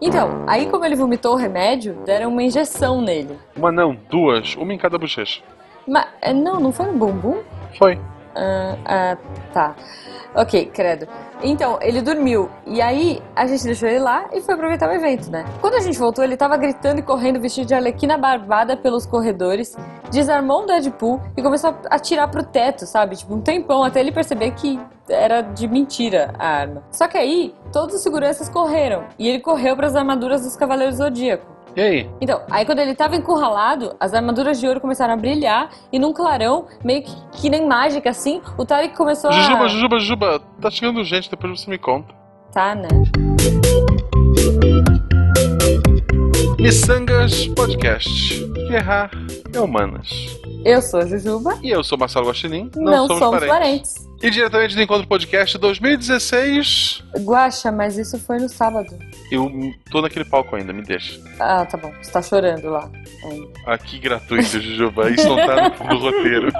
Então, aí como ele vomitou o remédio, deram uma injeção nele. Uma não, duas. Uma em cada bochecha. Mas, é, não, não foi no bumbum? Foi. Ah, ah, tá. Ok, credo. Então, ele dormiu. E aí, a gente deixou ele lá e foi aproveitar o evento, né? Quando a gente voltou, ele tava gritando e correndo vestido de arlequina barbada pelos corredores, desarmou um Deadpool e começou a atirar pro teto, sabe? Tipo, um tempão, até ele perceber que era de mentira a arma. Só que aí, todos os seguranças correram. E ele correu para as armaduras dos Cavaleiros Zodíaco. E aí? Então, aí quando ele tava encurralado, as armaduras de ouro começaram a brilhar e num clarão, meio que, que nem mágica assim, o Tarek começou Jujuba, a. Jujuba, Jujuba, tá chegando gente, depois você me conta. Tá, né? Missangas Podcast. Guerrar é humanas. Eu sou a Jujuba, E eu sou Marcelo Guaxinim. não, somos, parentes. E diretamente do Encontro Podcast 2016. Guaxa, mas isso foi no sábado. Eu tô naquele palco ainda, me deixa. Ah, tá bom. Você tá chorando lá. ainda. Aqui gratuito, Jujuba. Isso não tá no, no roteiro.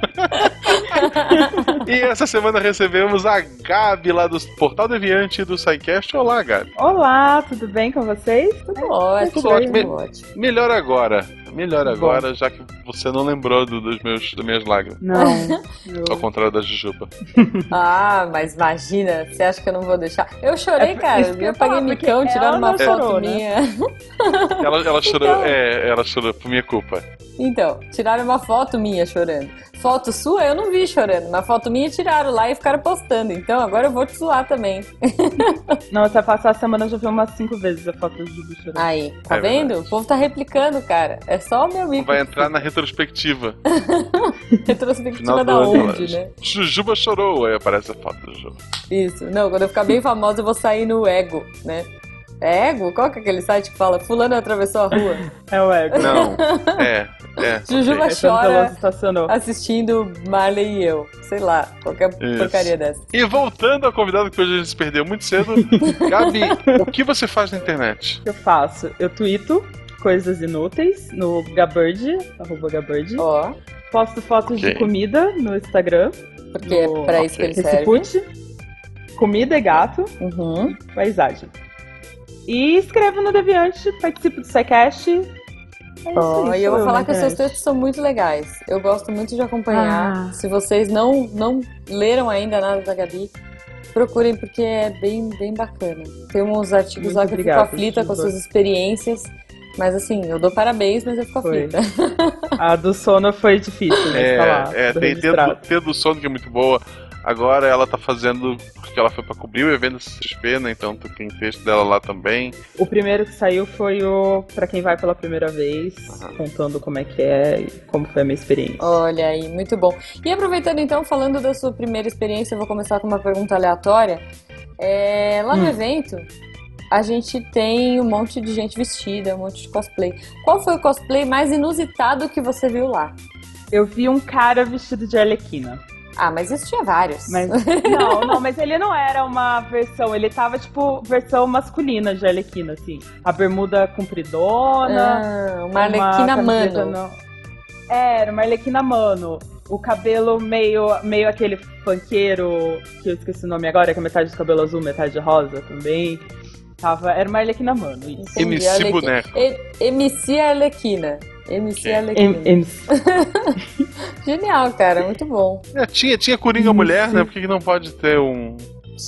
e essa semana recebemos a Gabi lá do Portal Deviante do SciCast. Olá, Gabi. Olá, tudo bem com vocês? Tudo ótimo, tudo ótimo. tudo ótimo. Melhor agora. Melhor Bom. agora, já que você não lembrou do- dos meus, das minhas lágrimas. Não. Ao contrário da Jujuba. Ah, mas imagina, você acha que eu não vou deixar? Eu chorei, É cara. eu Eu paguei micão, tiraram uma não foto chorou, né? minha. Ela, ela chorou, Então. é, ela chorou por minha culpa. Então, tiraram uma foto minha chorando. Foto sua eu não vi chorando, mas foto minha tiraram lá e ficaram postando. Então agora eu vou te zoar também. Não, até passar a semana eu já vi umas cinco vezes a foto do bicho. Aí, tá É vendo? verdade. O povo tá replicando, cara. É só o meu mico. Vai entrar na retrospectiva. retrospectiva da do onde, né? Jujuba chorou, aí aparece a foto da Jujuba. Isso. Não, quando eu ficar bem famosa, eu vou sair no Ego, né? É Ego? Qual que é aquele site que fala Fulano atravessou a rua? É o ego. Não, é, é. Jujuba ok. É quando chora. Assistindo Marley e eu. Sei lá, qualquer Isso. porcaria dessa. E voltando ao convidado que hoje a gente se perdeu muito cedo, Gabi, o que você faz na internet? O que eu faço? Eu tweeto coisas inúteis no Gabird, arroba Gabird. Ó, Posto fotos Ok. de comida no Instagram. porque é No- pra isso que ok. ele serve. Comida e gato. Uhum. Paisagem. E escrevo no Deviante, participo do SciCast. É aí, e eu vou falar que os seus textos são muito legais. Eu gosto muito de acompanhar. Ah. Se vocês não, não leram ainda nada da Gabi, procurem porque é bem, bem bacana. Tem uns artigos Muito lá que eu obrigada, fico aflita com as suas experiências. Mas assim, eu dou parabéns, mas eu fico aflita. A do sono foi difícil, né? É, falar, é tem do, Ter do Sono, que é muito boa. Agora ela tá fazendo, porque ela foi pra cobrir o evento XP, né? Então tem texto dela lá também. O primeiro que saiu foi o Pra Quem Vai Pela Primeira Vez, Aham. contando como é que é e como foi a minha experiência. Olha aí, muito bom. E aproveitando então, falando da sua primeira experiência, eu vou começar com uma pergunta aleatória. É, lá no Hum. evento, a gente tem um monte de gente vestida, um monte de cosplay. Qual foi o cosplay mais inusitado que você viu lá? Eu vi um cara vestido de Arlequina. Ah, mas isso tinha vários. Mas. Não, não, mas ele não era uma versão, ele tava tipo versão masculina de Arlequina, assim. A bermuda compridona. Ah, uma arlequina camiseta mano. não- É, Era uma Arlequina mano. O cabelo meio, meio aquele funkeiro, que eu esqueci o nome agora, que é metade do cabelo azul, metade rosa também. Tava, era uma Arlequina mano, isso. MC Arlequina. Boneco. E- MC Arlequina. MC. Em- em- Genial, cara, muito bom. É, tinha, tinha Coringa Mulher, né? Por que não pode ter um.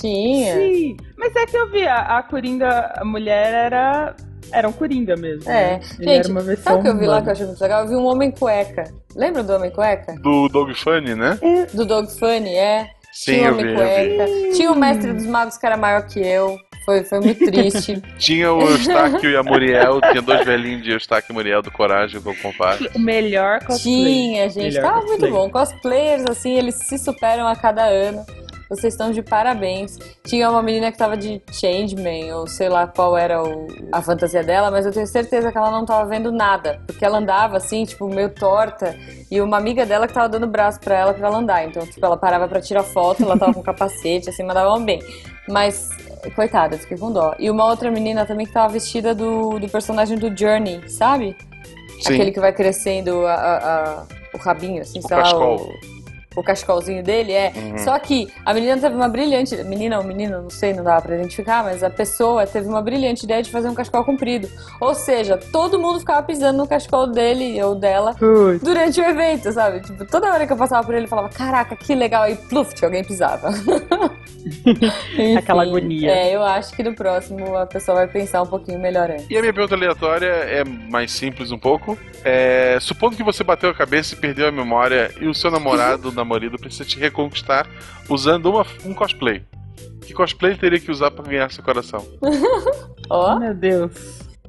Tinha. Sim, mas é que eu vi, a, a Coringa, a mulher era. Era um Coringa mesmo. É. né? Gente, era uma versão. Sabe o que eu vi lá que eu achei muito legal? Eu vi um homem cueca. Lembra do homem cueca? Do Dog Funny, né? Do Dog Funny, é. Sim, Tinha eu um vi, homem vi. cueca. Tinha o mestre dos magos que era maior que eu. Foi, foi muito triste. Tinha o Eustáquio e a Muriel, tinha dois velhinhos de Eustáquio e Muriel do Coragem do Compare. O melhor cosplay. Tinha, gente. Melhor Tava cosplay. muito bom. Cosplayers, assim, eles se superam a cada ano. Vocês estão de parabéns. Tinha uma menina que tava de Changeman, ou sei lá qual era o- a fantasia dela, mas eu tenho certeza que ela não tava vendo nada. Porque ela andava assim, tipo, meio torta. E uma amiga dela que tava dando braço pra ela pra ela andar. Então, tipo, ela parava pra tirar foto, ela tava com capacete, assim, mandava bem. Mas, coitada, fiquei com dó. E uma outra menina também que tava vestida do, do personagem do Journey, sabe? Sim. Aquele que vai crescendo a- a- a- o rabinho, assim, O sei lá, o, o cachecolzinho dele, é. Uhum. Só que a menina teve uma brilhante. Menina ou menino, não sei, não dá pra identificar, mas a pessoa teve uma brilhante ideia de fazer um cachecol comprido. Ou seja, todo mundo ficava pisando no cachecol dele ou dela Putz. durante o evento, sabe? Tipo, toda hora que eu passava por ele, eu falava, caraca, que legal, e pluft, alguém pisava. Enfim, Aquela agonia. É, eu acho que no próximo a pessoa vai pensar um pouquinho melhor antes. E a minha pergunta aleatória é mais simples um pouco. É, supondo que você bateu a cabeça e perdeu a memória e o seu namorado namorado precisa te reconquistar usando uma- um cosplay. Que cosplay ele teria que usar pra ganhar seu coração? Ó, Meu Deus.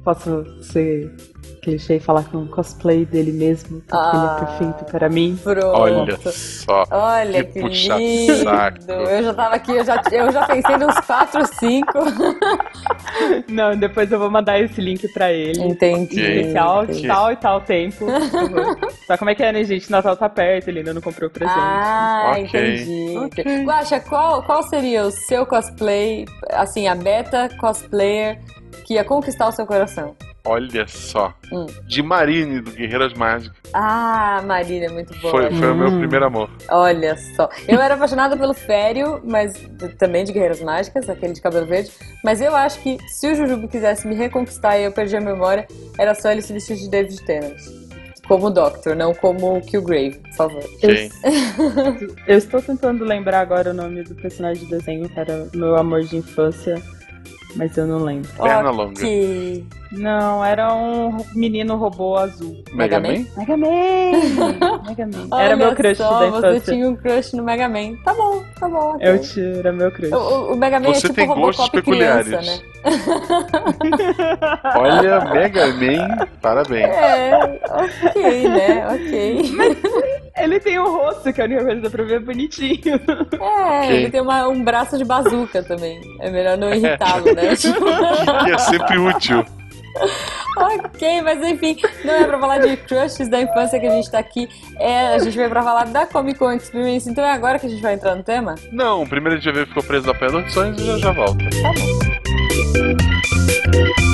Posso ser clichê falar com o cosplay dele mesmo? Porque Ah. ele é perfeito para mim. pronto. Olha só. Olha Que que, puxa lindo! saco. Eu já tava aqui, eu já, eu já pensei nos 4, 5. Não, depois eu vou mandar esse link pra ele. Entendi. Especial de tal e tal tempo. Só como é que é, né, gente? Natal tá perto, ele ainda não comprou o presente. Ah, Ok. entendi. Ok. Guaxa, qual, qual seria o seu cosplay, assim, a beta cosplayer que ia conquistar o seu coração? Olha só. Hum. De Marine, do Guerreiras Mágicas. Ah, Marina, é muito boa. Foi, foi o meu Hum. primeiro amor. Olha só. Eu era apaixonada pelo Fério, mas também de Guerreiras Mágicas, aquele de cabelo verde. Mas eu acho que se o Jujubo quisesse me reconquistar e eu perdi a memória, era só ele se vestir de David Tennant. Como Doctor, não como Killgrave, por favor. Ok. Eu estou tentando lembrar agora o nome do personagem de desenho, que era meu amor de infância, mas eu não lembro. Perna longa. Ok. Não, era um menino robô azul. Mega Mega Man? Mega Man! Mega Man. Era Olha meu crush só, da você infância. tinha um crush no Mega Man. Tá bom, tá bom. ok. Eu tinha, era meu crush. O, o- Mega Man Você é tipo tem gostos Robocop criança, peculiares. né? Olha, Mega Man, parabéns. É, ok, né? Ok. Ele tem um rosto, que a única coisa que dá pra ver é bonitinho. É, ele tem uma- um braço de bazuca também. É melhor não irritá-lo, né? Tipo, Que é sempre útil. ok, mas enfim, não é pra falar de crushes da infância que a gente tá aqui. É, a gente veio pra falar da Comic Con Experience, então é agora que a gente vai entrar no tema? Não, primeiro a gente vai ver ficou preso no apanhador de sonhos e já já volta. Tá bom.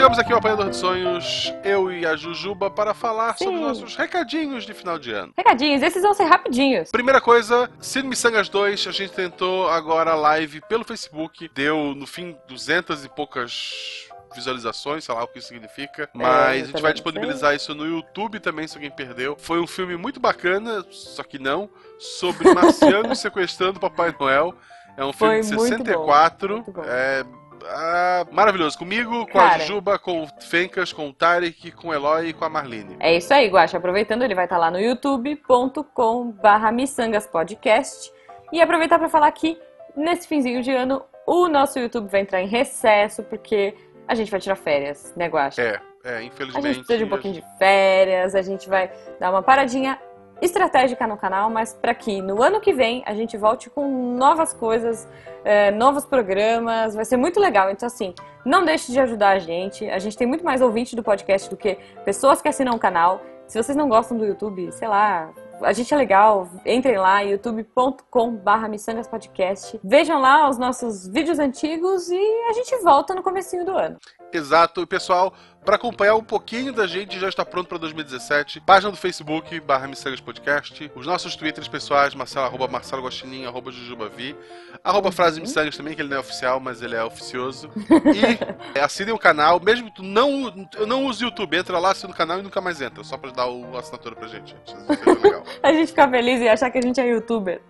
Chegamos aqui ao Apanhador de Sonhos, eu e a Jujuba, para falar sobre Sim. nossos recadinhos de final de ano. Recadinhos, esses vão ser rapidinhos. Primeira coisa, Cine Missangas 2, a gente tentou agora a live pelo Facebook, deu no fim 200 e poucas visualizações, sei lá o que isso significa, mas eu a gente vai disponibilizar isso no YouTube também, se alguém perdeu. Foi um filme muito bacana, só que não, sobre marcianos sequestrando o Papai Noel. É um filme Foi de muito 64, bom, muito bom. é ah, maravilhoso. Comigo, com Cara. a Juba, com o Fencas, com o Tarek, com o Eloy e com a Marlene. É isso aí, Guaxa. Aproveitando, ele vai estar lá no youtube.com barra miçangaspodcast. E aproveitar para falar que nesse finzinho de ano o nosso YouTube vai entrar em recesso, porque a gente vai tirar férias, né, Guaxa? É, é, A infelizmente. gente precisa de um pouquinho de férias, a gente vai dar uma paradinha estratégica no canal, mas para que no ano que vem a gente volte com novas coisas, é, novos programas, vai ser muito legal. Então, assim, não deixe de ajudar a gente. A gente tem muito mais ouvinte do podcast do que pessoas que assinam o canal. Se vocês não gostam do YouTube, sei lá, a gente é legal, entrem lá, youtube.com.br miçangaspodcast. Vejam lá os nossos vídeos antigos e a gente volta no comecinho do ano. Exato. Pessoal, para acompanhar um pouquinho da gente, já está pronto para 2017. Página do Facebook, barra Missangas Podcast. Os nossos twitters pessoais, Marcelo, arroba Marcelo Guaxinim, arroba Jujubavi. Arroba Frase Missangas também, que ele não é oficial, mas ele é oficioso. E é, assinem o canal, mesmo que tu não, eu não use o YouTube, entra lá, assina o canal e nunca mais entra, só para dar o, assinatura pra gente. Legal. A gente ficar feliz e achar que a gente é youtuber.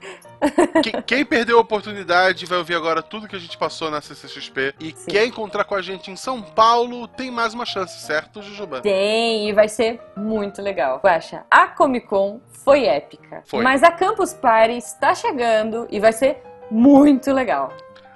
Quem, quem perdeu a oportunidade vai ouvir agora tudo que a gente passou na CCXP e Sim. quer encontrar com a gente em São Paulo, tem mais uma chance, certo, Jujuba? Tem, e vai ser muito legal. Guaxa, a Comic Con foi épica. Foi. Mas a Campus Party está chegando e vai ser muito legal.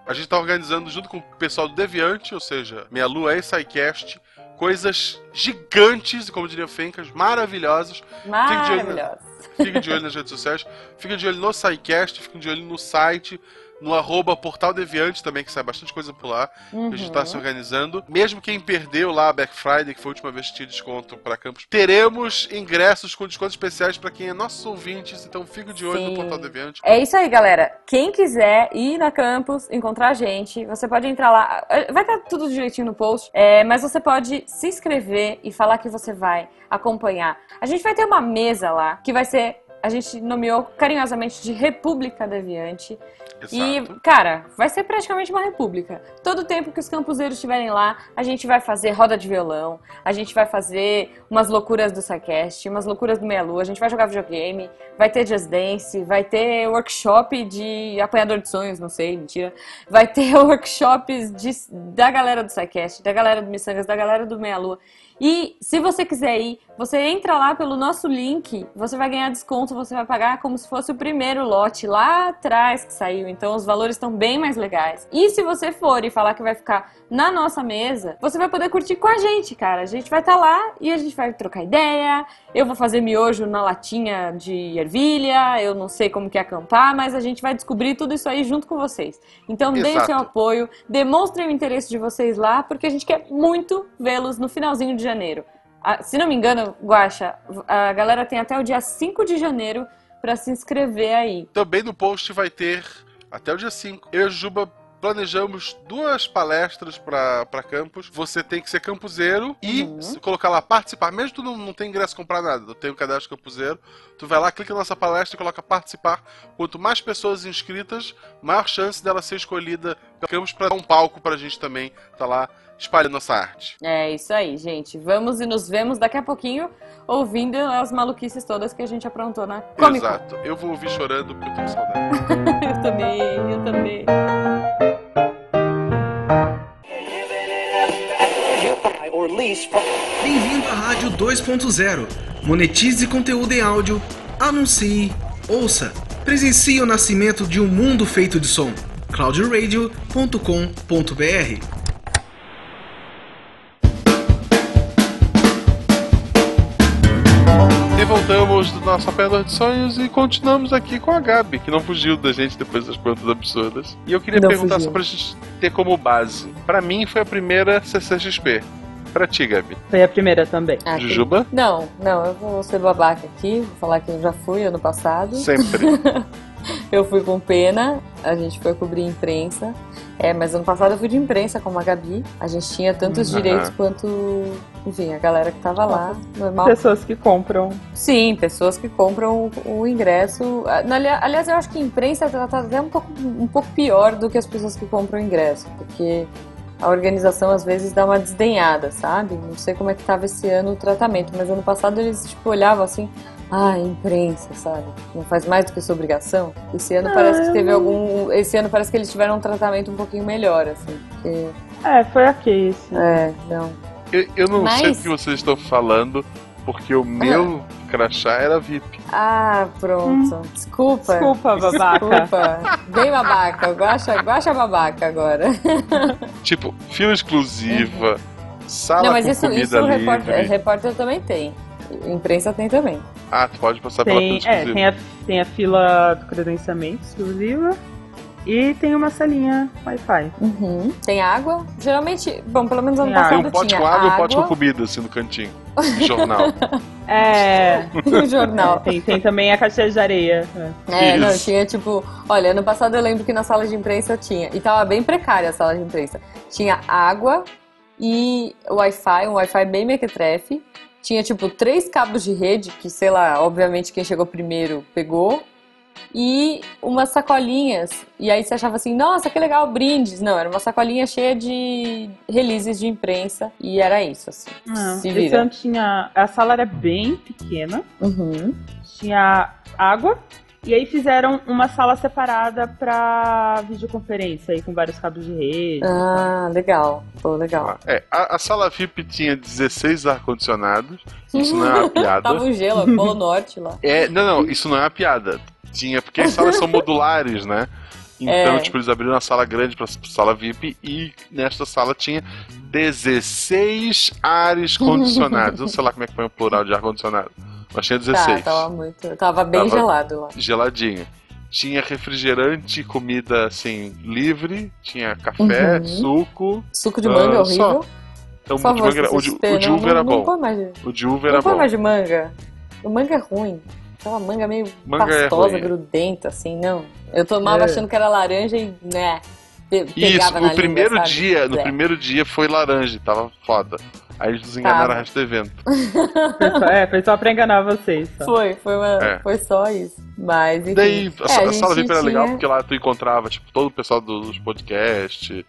A gente tá organizando junto com o pessoal do Deviante, ou seja, Minha Lua e SciCast, coisas gigantes, como diria o Fencas, maravilhosas. Maravilhosa. Fique de olho nas redes sociais, fique de olho no SciCast, fique de olho no site. No arroba Portal Deviante também, que sai bastante coisa por lá. Uhum. A gente tá se organizando. Mesmo quem perdeu lá a Black Friday, que foi a última vez que tinha desconto para campus, teremos ingressos com descontos especiais para quem é nossos ouvintes, então fica de olho Sim. no Portal Deviante. É isso aí, galera. Quem quiser ir na campus, encontrar a gente, você pode entrar lá. Vai estar tudo direitinho no post, é, mas você pode se inscrever e falar que você vai acompanhar. A gente vai ter uma mesa lá que vai ser. A gente nomeou carinhosamente de República Deviante. E, Exato. cara, vai ser praticamente uma república. Todo tempo que os campuseiros estiverem lá, a gente vai fazer roda de violão, a gente vai fazer umas loucuras do SciCast, umas loucuras do Meia Lua, a gente vai jogar videogame, vai ter Just Dance, vai ter workshop de apanhador de sonhos, não sei, mentira. Vai ter workshops de- da galera do SciCast, da galera do Missangas, da galera do Meia Lua. E se você quiser ir, você entra lá pelo nosso link, você vai ganhar desconto, você vai pagar como se fosse o primeiro lote lá atrás que saiu. Então os valores estão bem mais legais. E se você for e falar que vai ficar na nossa mesa, você vai poder curtir com a gente, cara. A gente vai estar lá e a gente vai trocar ideia. Eu vou fazer miojo na latinha de ervilha, eu não sei como que é acampar, mas a gente vai descobrir tudo isso aí junto com vocês. Então deem Exato. seu apoio, demonstrem o interesse de vocês lá, porque a gente quer muito vê-los no finalzinho de janeiro. Ah, se não me engano, Guaxa, a galera tem até o dia 5 de janeiro pra se inscrever aí. Também no post vai ter, até o dia 5, eu e Juba planejamos duas palestras para campus. Você tem que ser campuseiro e Uhum. colocar lá participar. Mesmo que tu não, não tem ingresso comprar nada, tu tem o cadastro campuseiro, tu vai lá, clica na nossa palestra e coloca participar. Quanto mais pessoas inscritas, maior chance dela ser escolhida pelo campus para dar um palco pra gente também tá lá espalhando nossa arte. É isso aí, gente. Vamos e nos vemos daqui a pouquinho ouvindo as maluquices todas que a gente aprontou na Comic. Exato. Eu vou ouvir chorando porque eu tô com saudade. eu também, eu também. From Bem-vindo à Rádio 2.0. Monetize conteúdo em áudio, anuncie, ouça, presencie o nascimento de um mundo feito de som. cloudradio.com.br E voltamos do nosso apanhador de sonhos e continuamos aqui com a Gabi, que não fugiu da gente depois das perguntas absurdas. E eu queria Não perguntar fugiu. só pra gente ter como base. Pra mim foi a primeira CCXP. Pra ti, Gabi. Foi a primeira também. Ah, Jujuba? Não, não, eu vou ser babaca aqui, vou falar que eu já fui ano passado. Sempre. Eu fui com pena, a gente foi cobrir imprensa. É, mas ano passado eu fui de imprensa com a Gabi. A gente tinha tantos Aham. direitos quanto, enfim, a galera que tava lá, normal. Pessoas que compram. Sim, pessoas que compram o, o ingresso. Ah, Aliás, eu acho que a imprensa tá, tá até um pouco, um pouco pior do que as pessoas que compram o ingresso, porque a organização às vezes dá uma desdenhada, sabe? Não sei como é que tava esse ano o tratamento, mas ano passado eles tipo olhavam assim, ah, imprensa, sabe? Não faz mais do que sua obrigação. Esse ano Ah, parece que teve não- algum, esse ano parece que eles tiveram um tratamento um pouquinho melhor, assim, porque É, foi ok esse. é, não. Eu, eu não sei Mas- do que vocês estão falando, porque o meu crachá era VIP. Ah, pronto. Desculpa. Desculpa, babaca. Desculpa. Bem babaca. Guacha, guacha babaca agora. Tipo, fila exclusiva, sala Não, mas com isso, comida isso livre. repórter, repórter também tem. Imprensa tem também. Ah, tu pode passar pela fila Tem, é, exclusiva. tem, a, tem a fila do credenciamento exclusiva e tem uma salinha Wi-Fi. Uhum. Tem água. Geralmente, bom, pelo menos ano Tem água. Tem passado um pote tinha com água e um pote com comida, assim, no cantinho. Jornal. É, jornal. tem, tem também a caixinha de areia. é. É, não, tinha tipo. Olha, ano passado eu lembro que na sala de imprensa tinha. E tava bem precária a sala de imprensa. Tinha água e Wi-Fi, um Wi-Fi bem mequetrefe. Tinha tipo três cabos de rede, que sei lá, obviamente quem chegou primeiro pegou. E umas sacolinhas. E aí você achava assim, nossa, que legal, brindes. Não, era uma sacolinha cheia de releases de imprensa. E era isso, assim. Não, Se esse vira. ano tinha. A sala era bem pequena, Uhum. tinha água. E aí fizeram uma sala separada pra videoconferência aí com vários cabos de rede. Ah, legal. Pô, legal. É, a, a sala VIP tinha 16 ar-condicionados. Isso não é uma piada. Tava um gelo, Polo Norte lá. É, não, não, isso não é uma piada. Tinha, porque as salas são modulares, né? Então, É. tipo, eles abriram uma sala grande pra sala VIP e nesta sala tinha 16 ares condicionados. Eu sei lá como é que foi o plural de ar-condicionado. Mas tinha Tá, 16. tava muito. Tava bem Tava- gelado lá. Geladinho. tinha refrigerante comida assim, livre, tinha café, Uhum. suco. Suco de manga Ah, é só. horrível. Então, favor, de manga era- o, de, o de não- uva era não, Não bom. de, O de uva não era põe bom. mais de manga. O manga é ruim. Aquela manga meio Manga é pastosa, ruim. grudenta, assim, não. Eu tomava É. achando que era laranja e, né, pe- Isso, pegava na o primeiro língua, sabe? dia, no É. primeiro dia foi laranja, tava foda. Aí eles nos enganaram Tava. o resto do evento. Foi só, é, foi só pra enganar vocês. Só. Foi, foi, uma, É. foi só isso. Mas, enfim. Daí a, É, a gente sala VIP era legal tinha- porque lá tu encontrava, tipo, todo o pessoal dos podcasts.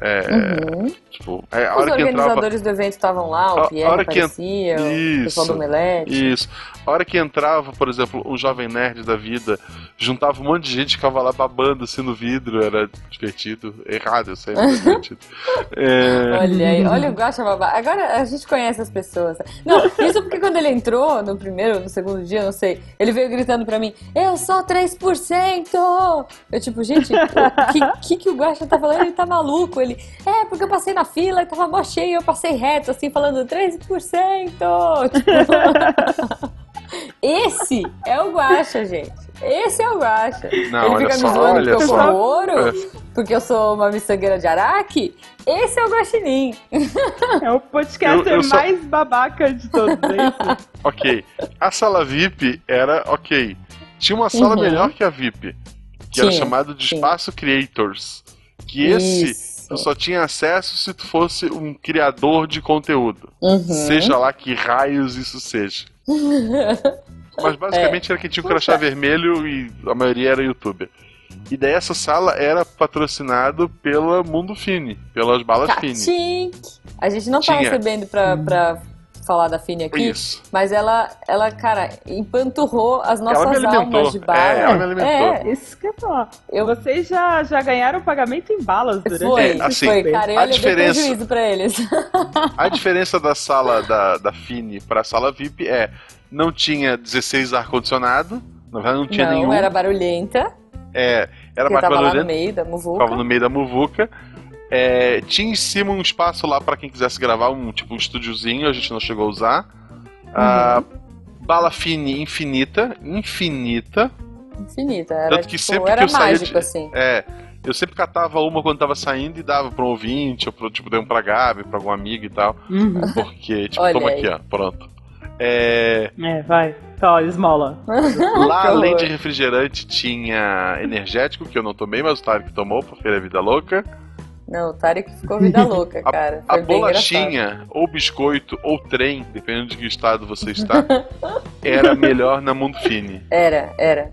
É, Uhum. tipo, é, a Os hora entrava. organizadores do evento estavam lá, A- o a Pierre hora que en- aparecia, o pessoal do Isso. Omelete. Isso. A hora que entrava, por exemplo, um jovem nerd da vida, juntava um monte de gente que ficava lá babando assim no vidro, era divertido. Errado, eu sei, mas divertido. É, Olha aí, olha o Guaxa Babá. Agora a gente conhece as pessoas. Não, isso porque quando ele entrou no primeiro, no segundo dia, não sei, ele veio gritando pra mim, eu sou 3%! Eu tipo, gente, o que, que, que o Guaxa tá falando? Ele tá maluco. Ele, é, porque eu passei na fila e tava mó cheio, eu passei reto, assim, falando 3%! Tipo... Esse é o Guaxa, gente. Esse é o Guaxa. Não, ele olha fica só, me zoando porque eu só. como ouro, É. porque eu sou uma miçangueira de Araque. Esse é o Guaxinim. É o podcaster Eu- eu só- mais babaca de todos esses. ok. A sala VIP era ok. Tinha uma sala Uhum. melhor que a VIP, que era Tinha, chamada de. Espaço Creators. Que esse Isso. Eu só tinha acesso se tu fosse um criador de conteúdo. Uhum. Seja lá que raios isso seja. Mas basicamente era quem tinha o crachá vermelho e a maioria era youtuber. E daí essa sala era patrocinado pela Mundo Fini, pelas balas Fini. Catinck. A gente não tá Tinha. recebendo pra, pra falar da Fini aqui, Isso. mas ela, ela, cara, empanturrou as Ela me nossas alimentou. almas de bala. É, ela me alimentou. É, Isso que eu falar. eu Vocês já, já ganharam pagamento em balas durante foi, É, assim, foi, cara, eu a diferença- prejuízo pra eles. A diferença da sala da, da Fini para a sala VIP é não tinha 16 ar-condicionado, na verdade não tinha não, nenhum. era barulhenta, É, era mais tava lá no meio da muvuca. ficava no meio da muvuca. É, tinha em cima um espaço lá para quem quisesse gravar, um tipo um estúdiozinho, a gente não chegou a usar. Ah, bala Fini infinita, infinita. Infinita, era, Tanto que tipo, sempre era que eu saía mágico, de- assim. É, eu sempre catava uma quando tava saindo e dava pra um ouvinte, ou pro, tipo, dei um pra Gabi, pra algum amigo e tal. Uhum. Porque, tipo, Olha toma aí. aqui, ó, pronto. É, É, vai. Tá, esmola. lá, além de refrigerante, tinha energético, que eu não tomei, mas o Tarek tomou, porque ele é vida louca. Não, o Tarek ficou vida louca, A- cara. A Foi bem engraçado. bolachinha, ou biscoito, ou trem, dependendo de que estado você está, era melhor na Mundo Fini. Era, era.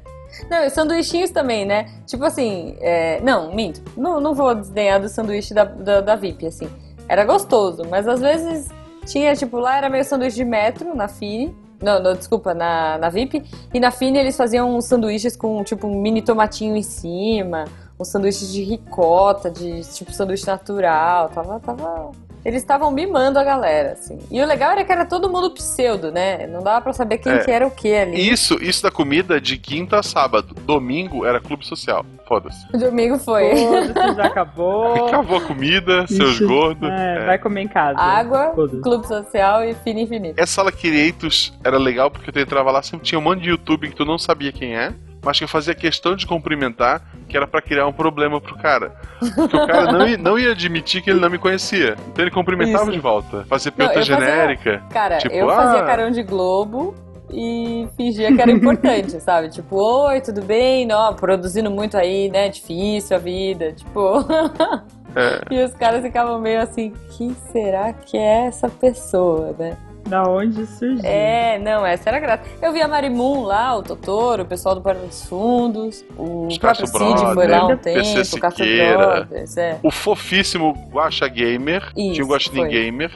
Não, e os sanduichinhos também, né? Tipo assim, é, não, minto. Não, não vou desdenhar do sanduíche da, da, da VIP, assim. Era gostoso, mas às vezes tinha, tipo, lá era meio sanduíche de metro, na Fini. Não, não, desculpa, na, na VIP. E na Fini eles faziam uns sanduíches com, tipo, um mini tomatinho em cima. Uns sanduíches de ricota, de, tipo, sanduíche natural. Tava, tava... Eles estavam mimando a galera, assim. E o legal era que era todo mundo pseudo, né? Não dava pra saber quem É. que era o que ali. Isso, isso da comida de quinta a sábado. Domingo era clube social. Foda-se. O domingo foi. Foda-se, já acabou. Acabou a comida, seus Ixi. gordos. É, É. Vai comer em casa. Água, clube social e fino infinito. Essa sala Creators era legal porque tu entrava lá, sempre tinha um monte de YouTube que tu não sabia quem é, mas que eu fazia questão de cumprimentar, que era pra criar um problema pro cara. Porque o cara não ia, não ia admitir que ele não me conhecia. Então ele cumprimentava Isso. de volta. Fazia pergunta fazia- genérica. Cara, Tipo, eu fazia ah. carão de globo e fingia que era importante, sabe? Tipo, oi, tudo bem? Não, produzindo muito aí, né? Difícil a vida. Tipo. É. e os caras ficavam meio assim, quem será que é essa pessoa, né? Da onde surgiu? É, não, essa era graça. Eu vi a Marimun lá, o Totoro, o pessoal do Porta dos Fundos, o Os próprio Cid foi lá um Brothers, tempo, PC o Siqueira. Brothers, é. O fofíssimo Guacha Gamer, Isso, tinha o Guaxinim. Gamer,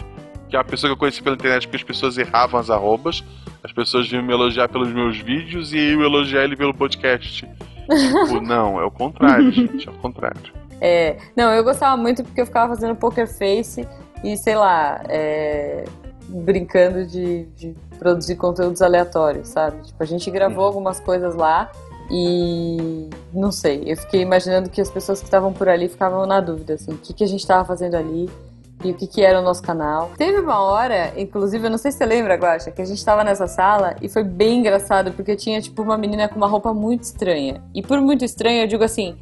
que é uma pessoa que eu conheci pela internet porque as pessoas erravam as arrobas. As pessoas vinham me elogiar pelos meus vídeos e eu elogiar ele pelo podcast. tipo, não, é o contrário, gente, é o contrário. É, não, eu gostava muito porque eu ficava fazendo poker face e, sei lá, é, brincando de, de produzir conteúdos aleatórios, sabe? Tipo, a gente gravou algumas coisas lá e não sei, eu fiquei imaginando que as pessoas que estavam por ali ficavam na dúvida, assim, o que, que a gente tava fazendo ali e o que, que era o nosso canal. Teve uma hora, inclusive, eu não sei se você lembra, Guaxa, que a gente tava nessa sala e foi bem engraçado, porque tinha, tipo, uma menina com uma roupa muito estranha. E por muito estranha, eu digo assim,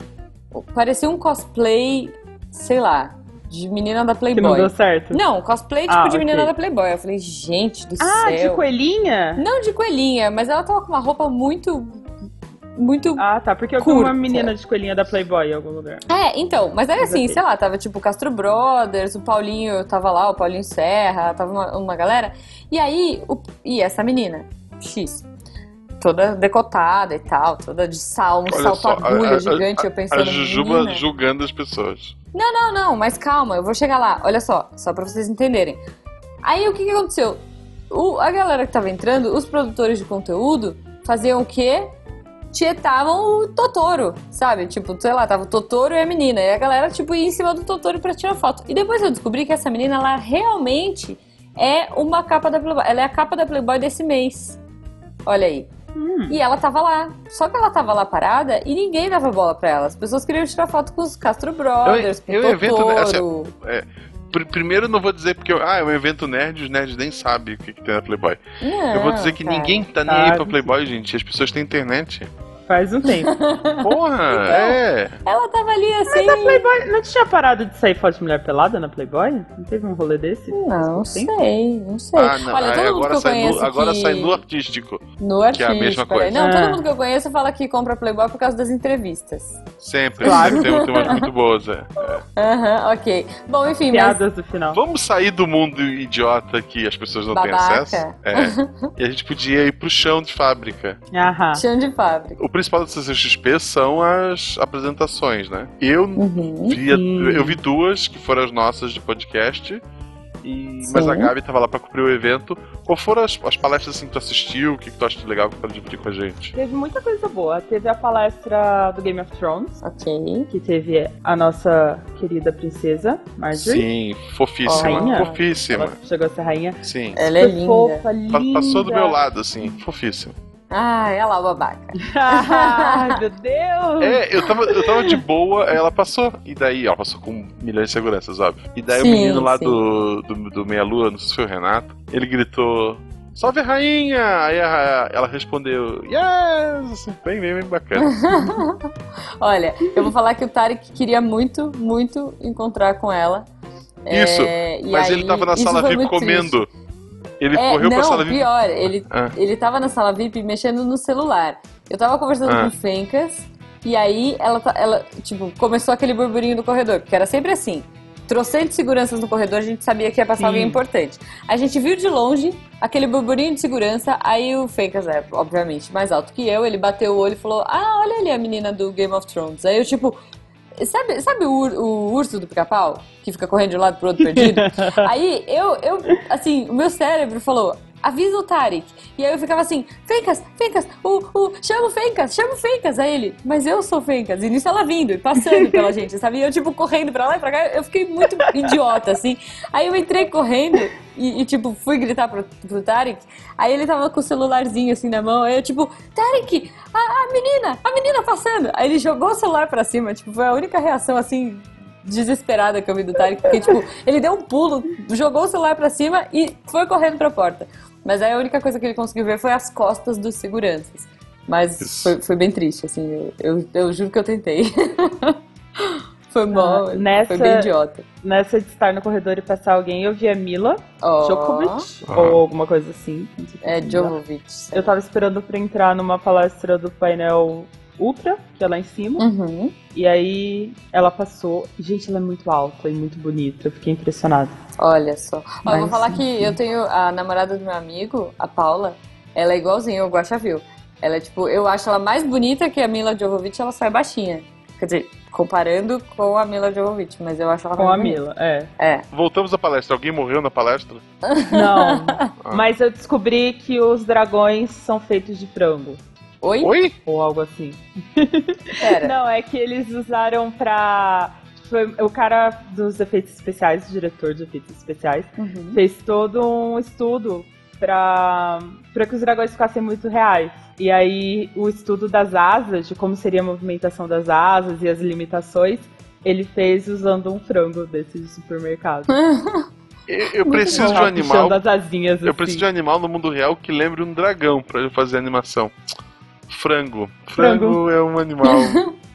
parecia um cosplay, sei lá, de menina da Que Playboy. não deu certo. Não, cosplay tipo Ah, de menina da Playboy. Eu falei, gente do Ah, de céu. coelhinha? Não de coelhinha, mas ela tava com uma roupa muito. Muito. Ah, tá. Porque eu vi Curta. uma menina de coelhinha da Playboy em algum lugar. É, então, mas era assim, sei lá, tava tipo o Castro Brothers, o Paulinho tava lá, o Paulinho Serra, tava uma, uma galera. E aí, o- e essa menina, X, toda decotada e tal, toda de sal, um Olha salto só, agulha a- a- gigante, eu A pensando. Jujuba menina. julgando as pessoas. Não, não, não, mas calma, eu vou chegar lá. Olha só, só pra vocês entenderem. Aí o que, que aconteceu? O- a galera que tava entrando, os produtores de conteúdo, faziam o quê? Tietavam o Totoro, sabe? Tipo, sei lá, tava o Totoro e a menina. E a galera, tipo, ia em cima do Totoro pra tirar foto. E depois eu descobri que essa menina, ela realmente é uma capa da Playboy. Ela é a capa da Playboy desse mês. Olha aí. Hum. E ela tava lá. Só que ela tava lá parada e ninguém dava bola pra ela. As pessoas queriam tirar foto com os Castro Brothers, com eu o evento, né, assim, Totoro. Pr- Primeiro, eu não vou dizer porque ah, é um evento nerd, os nerds nem sabem o que, que tem na Playboy. Não, eu vou dizer que cara. ninguém tá nem aí pra. Playboy, gente. As pessoas têm internet. Faz um tempo. Porra, é. Ela tava ali assim. Mas a Playboy não tinha parado de sair foto de mulher pelada na Playboy? Não teve um rolê desse? Não sei, não sei. Ah, não. Olha, aí todo mundo que agora eu sai, conheço no, agora que... sai no artístico. no que é a artístico, mesma peraí. coisa. Não, Ah. todo mundo que eu conheço fala que compra Playboy por causa das entrevistas. Sempre. Claro. Sempre tem, umas muito boas. É. Aham, ok. Bom, enfim, mas... Piadas do final. Vamos sair do mundo idiota que as pessoas não têm Babaca. acesso. É. E a gente podia ir pro chão de fábrica. Aham. Chão de fábrica. O principal da CCXP são as apresentações, né? Eu Uhum. vi, eu vi duas que foram as nossas de podcast. E, mas a Gabi tava lá pra cobrir o evento. Qual foram as, as palestras assim que tu assistiu? O que, que tu acha legal pra dividir com a gente? Teve muita coisa boa. Teve a palestra do Game of Thrones, Ok. que teve a nossa querida princesa, Marjorie. Sim, fofíssima. Rainha. Fofíssima. Ela chegou a ser rainha. Sim. Ela é Super linda. fofa, linda. Passou do meu lado, assim, fofíssima. Lá o babaca. Ai, meu Deus! É, eu tava, eu tava de boa, aí ela passou. E daí, ela passou com milhões de seguranças, óbvio. E daí Sim, o menino lá sim. do, do, do Meia Lua, não sei se foi o Renato, ele gritou. Salve rainha! Aí a- ela respondeu, yes! Assim, bem, bem, bem bacana. Olha, eu vou falar que o Tarek queria muito, muito encontrar com ela. Isso, É, e Mas aí- ele tava na sala VIP muito triste. Ele É, correu não, pra sala VIP. pior, ele, Ah. ele tava na sala VIP mexendo no celular. Eu tava conversando Ah. com o Fencas, e aí ela, tá- ela, tipo, começou aquele burburinho no corredor, porque era sempre assim. Trocentos seguranças no corredor, a gente sabia que ia passar Sim. alguém importante. A gente viu de longe aquele burburinho de segurança, aí o Fencas é, obviamente, mais alto que eu, ele bateu o olho e falou: Ah, olha ali a menina do Game of Thrones. Aí eu, tipo. Sabe, sabe o, ur- o urso do pica-pau? Que fica correndo de um lado pro outro perdido? Aí eu, eu, assim, o meu cérebro falou, avisa o Tarek. E aí eu ficava assim, Fencas, Fencas, o, o, chama o Fencas, chama o Fencas. Aí ele, mas eu sou Fencas. E nisso ela vindo e passando pela gente, sabe? E eu, tipo, correndo pra lá e pra cá. Eu fiquei muito idiota, assim. Aí eu entrei correndo e, e, tipo, fui gritar pro, pro Tarek. Aí ele tava com o celularzinho, assim, na mão. Aí eu, tipo, Tarek, a, a menina, a menina passando. Aí ele jogou o celular pra cima. Tipo, foi a única reação, assim, desesperada que eu vi do Tarek, porque, tipo, ele deu um pulo, jogou o celular pra cima e foi correndo pra porta. Mas aí a única coisa que ele conseguiu ver foi as costas dos seguranças. Mas foi, foi bem triste, assim, eu, eu, eu juro que eu tentei. foi bom, Ah, nessa- foi bem idiota. Nessa de estar no corredor e passar alguém, eu vi a Mila Ó, Djokovic, Ah. ou alguma coisa assim. É, como Jovovic. Eu tava esperando pra entrar numa palestra do painel Ultra, que é lá em cima. Uhum. E aí ela passou. Gente, ela é muito alta e muito bonita. Eu fiquei impressionada. Olha só. Ó, eu vou Mas, falar que eu tenho a namorada do meu amigo, a Paula, ela é igualzinha o Guaxavil. Ela é tipo, eu acho ela mais bonita que a Mila Jovovich, ela sai baixinha. Quer dizer, comparando com a Mila Jovovich, mas eu acho ela Com a bonita. Mila, é. É. Voltamos à palestra. Alguém morreu na palestra? Não, mas eu descobri que os dragões são feitos de frango. Oi? Oi? Ou algo assim. Pera. Não, é que eles usaram pra. Foi o cara dos efeitos especiais, o diretor de efeitos especiais, Uhum. fez todo um estudo pra, pra que os dragões ficassem muito reais. E aí, o estudo das asas, de como seria a movimentação das asas e as limitações, ele fez usando um frango desse de supermercado. Eu, eu preciso bom, de um animal. as asinhas, Eu assim. preciso de um animal no mundo real que lembre um dragão pra eu fazer animação. Frango. Frango, Frango. é um animal.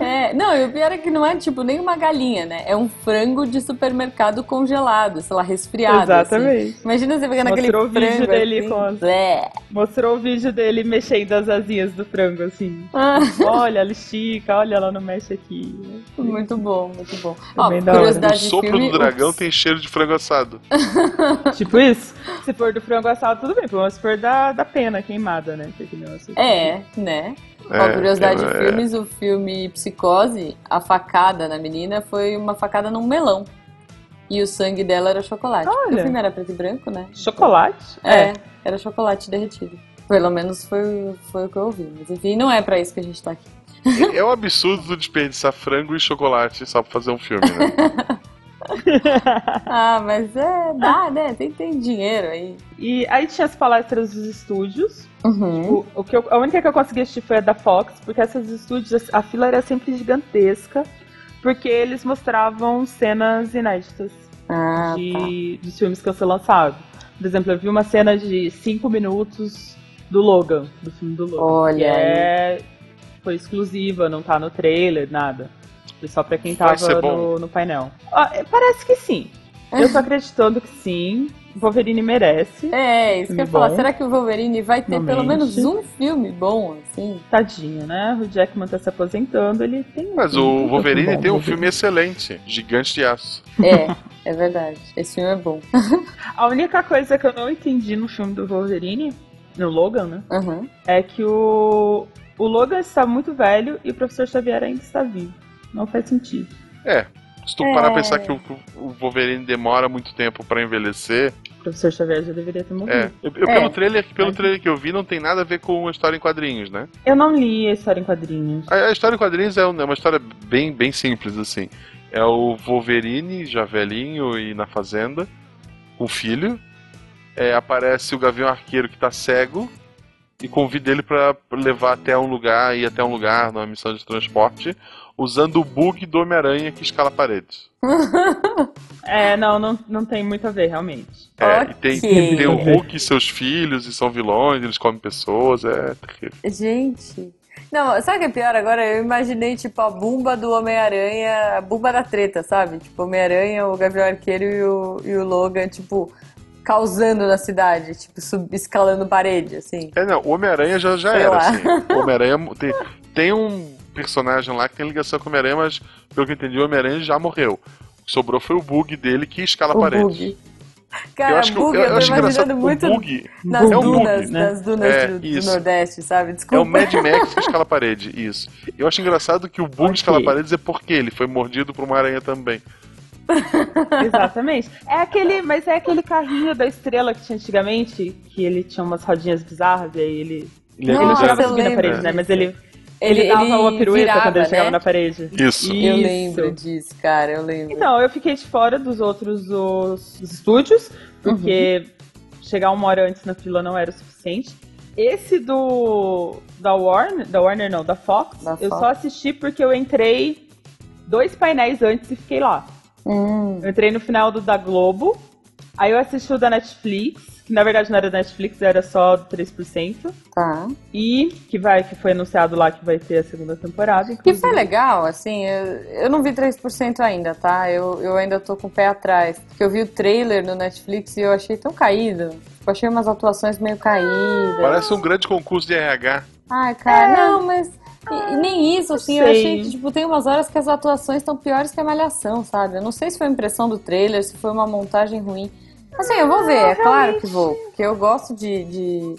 É, não, e o pior é que não é tipo nem uma galinha, né? É um frango de supermercado congelado, sei lá, resfriado. assim. Exatamente. Imagina você pegando aquele Mostrou o vídeo frango dele assim. com as- Blé. Mostrou o vídeo dele mexendo as asinhas do frango, assim. Ah, Olha, ela estica, olha, ela não mexe aqui. muito bom, muito bom. É Ó, o curiosidade de sopro filme, do dragão ups. tem cheiro de frango assado. Tipo isso? Se for do frango assado, tudo bem. Mas se for da, da pena queimada, né? Que é assim. É, né? Ó, É, curiosidade de é, filmes, o filme Psicose, a facada na menina foi uma facada num melão. E o sangue dela era chocolate. Olha. O filme era preto e branco, né? Chocolate? É, era chocolate derretido. Pelo menos foi, foi o que eu ouvi. Mas enfim, não é pra isso que a gente tá aqui. É, é um absurdo desperdiçar frango e chocolate só pra fazer um filme, né? Ah, mas é, dá, né? Tem, tem dinheiro aí. E aí tinha as palestras dos estúdios. Uhum. O, o que eu- a única que eu consegui assistir foi a da Fox, porque essas estúdios, a fila era sempre gigantesca, porque eles mostravam cenas inéditas Ah, de, dos filmes que iam ser lançados. Por exemplo, eu vi uma cena de 5 minutos do Logan, do filme do Logan. Olha que é, foi exclusiva, não tá no trailer, nada. Só pra quem tava no, no painel. Ah, é, parece que sim. Eu tô acreditando que sim. Wolverine merece. É, isso que eu ia falar. bom. Será que o Wolverine vai ter pelo menos um filme bom, assim? Tadinho, né? O Jackman tá se aposentando, ele tem. Mas o Wolverine bom, tem um Wolverine. filme excelente, Gigante de Aço. É, é verdade. Esse filme é bom. A única coisa que eu não entendi no filme do Wolverine, no Logan, né? Uhum. É que o, o Logan está muito velho e o professor Xavier ainda está vivo. Não faz sentido. É, se tu parar a pensar que o, o Wolverine demora muito tempo pra envelhecer, O professor Xavier já deveria ter morrido. é. Eu, eu- É. Pelo, trailer, pelo Mas- trailer que eu vi, não tem nada a ver com a história em quadrinhos, né? Eu não li a história em quadrinhos. A, a história em quadrinhos é um- é uma história bem, bem simples, assim. É o Wolverine, já velhinho e na fazenda, com o filho. É, aparece o Gavião Arqueiro que tá cego e convida ele pra levar até um lugar, ir até um lugar numa missão de transporte, usando o bug do Homem-Aranha que escala paredes. É, não, não, não tem muito a ver, realmente. É, Ok. e tem, tem o Hulk e seus filhos, e são vilões, eles comem pessoas, é terrível. Gente. Não, sabe o que é pior agora? Eu imaginei, tipo, a bumba do Homem-Aranha, a bumba da treta, sabe? Tipo, Homem-Aranha, o Gavião Arqueiro e o, e o Logan, tipo, causando na cidade, tipo, sub, escalando parede, assim. É, não, o Homem-Aranha já, já Sei era, lá. assim. O Homem-Aranha tem, tem um personagem lá que tem ligação com o Homem-Aranha, mas pelo que eu entendi, o Homem-Aranha já morreu. O que sobrou foi o bug dele que escala O paredes. bug. Cara, eu acho que bug, eu, eu, eu tô acho engraçado imaginando o muito bug nas é um dunas, bug, né? nas dunas É, do, do. Nordeste, sabe? é Desculpa. o Mad Max que escala parede, isso. Eu acho engraçado que o bug Ok. escala paredes é porque ele foi mordido por uma aranha também. Exatamente. É aquele, mas é aquele carrinho da estrela que tinha antigamente, que ele tinha umas rodinhas bizarras, e aí ele. Ele ele não Nossa, a eu subir na lembro parede, né? Mas disso. Ele, ele, dava uma pirueta virava, quando ele chegava né? na parede. Isso. Eu Isso. lembro disso, cara, eu lembro. Então, eu fiquei de fora dos outros dos, dos estúdios, porque chegar uma hora antes na fila não era o suficiente. Esse do. Da Warner. Da Warner não, da Fox. Da eu Fox. só assisti porque eu entrei dois painéis antes e fiquei lá. Hum, Eu entrei no final do da Globo. Aí eu assisti o da Netflix, que na verdade não era Netflix, era só do 3%. tá. E que vai, que foi anunciado lá que vai ter a segunda temporada. Que inclusive. foi legal, assim, eu, eu não vi 3% ainda, tá? Eu, eu ainda tô com o pé atrás. Porque eu vi o trailer no Netflix e eu achei tão caído. Tipo, achei umas atuações meio caídas. Parece um grande concurso de RH. Ai, cara, É. não, mas. E, e nem isso, assim, eu achei que, tipo, tem umas horas que as atuações estão piores que a malhação, sabe? Eu não sei se foi impressão do trailer, se foi uma montagem ruim. Assim, eu vou ver, é claro que vou, porque eu gosto de, de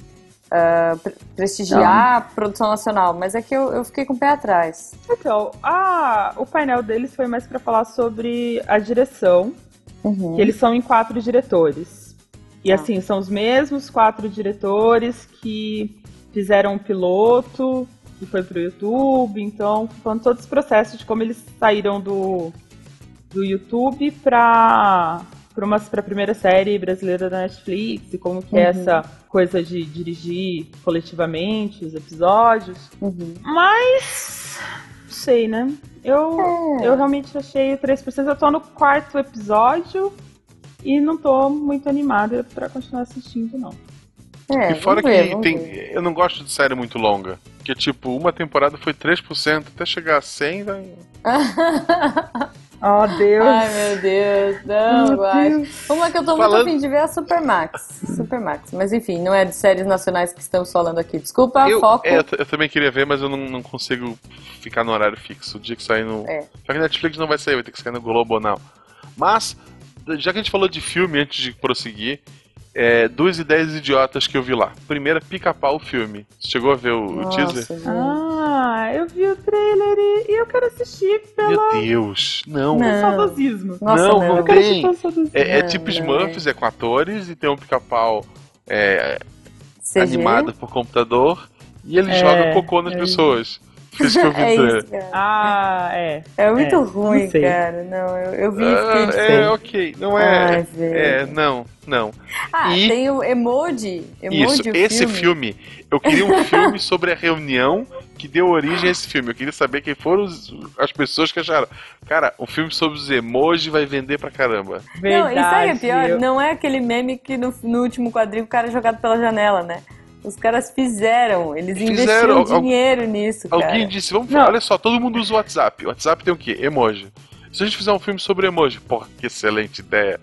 ah, pre- prestigiar a produção nacional, mas é que eu, eu fiquei com o pé atrás. Então, a, o painel deles foi mais pra falar sobre a direção, Uhum. que eles são em quatro diretores. E Tá. assim, são os mesmos quatro diretores que fizeram o piloto, que foi pro YouTube, então, falando todos os processos de como eles saíram do, do YouTube pra, pra, uma, pra primeira série brasileira da Netflix, e como que é Uhum. essa coisa de dirigir coletivamente os episódios. Uhum. Mas sei, né? Eu, É. eu realmente achei o 3%. Eu tô no quarto episódio e não tô muito animada pra continuar assistindo, não. É, e fora ver, que tem. Eu não gosto de série muito longa. Porque, tipo, uma temporada foi 3%, até chegar a 100, vai. Oh, Deus. Ai, meu Deus. Não, Meu. Deus. Uma que eu tô Falando- muito afim de ver é a Supermax. Supermax. Mas enfim, não é de séries nacionais que estamos falando aqui. Desculpa, eu, foco. é, eu, eu também queria ver, mas eu não, não consigo ficar no horário fixo. O dia que sair no. É. Só que Netflix não vai sair, vai ter que sair no Globo não. Mas, já que a gente falou de filme antes de prosseguir, é, duas ideias idiotas que eu vi lá. Primeira, pica-pau o filme. Você chegou a ver o, o teaser? Nossa, gente. Ah, eu vi o trailer e, eu quero assistir pelo Meu Deus, não. Não. saudosismo. Nossa, não, não. não tem. É, é tipo não, Smurfs, é com atores e tem um pica-pau é, animado por computador e ele É, joga cocô nas é pessoas. Isso que eu É isso, cara. Ah, é. É muito É, ruim, não cara. Não, eu, eu vi fiquei Ah, é, ok, não é. Ai, velho. é, não, não. Ah, e- tem o Emoji. Emoji Isso, o esse filme. eu queria um filme sobre a reunião que deu origem a esse filme. Eu queria saber quem foram os- as pessoas que acharam. Cara, um filme sobre os emojis vai vender pra caramba. Verdade. Não, e sabe o pior? eu- Não é aquele meme que no, no último quadrinho o cara é jogado pela janela, né? Os caras fizeram, eles Fizeram, investiram al- dinheiro nisso, cara. Alguém disse, vamos Não. olha só, todo mundo usa o WhatsApp. O WhatsApp tem o quê? Emoji. Se a gente fizer um filme sobre emoji, porra, que excelente ideia.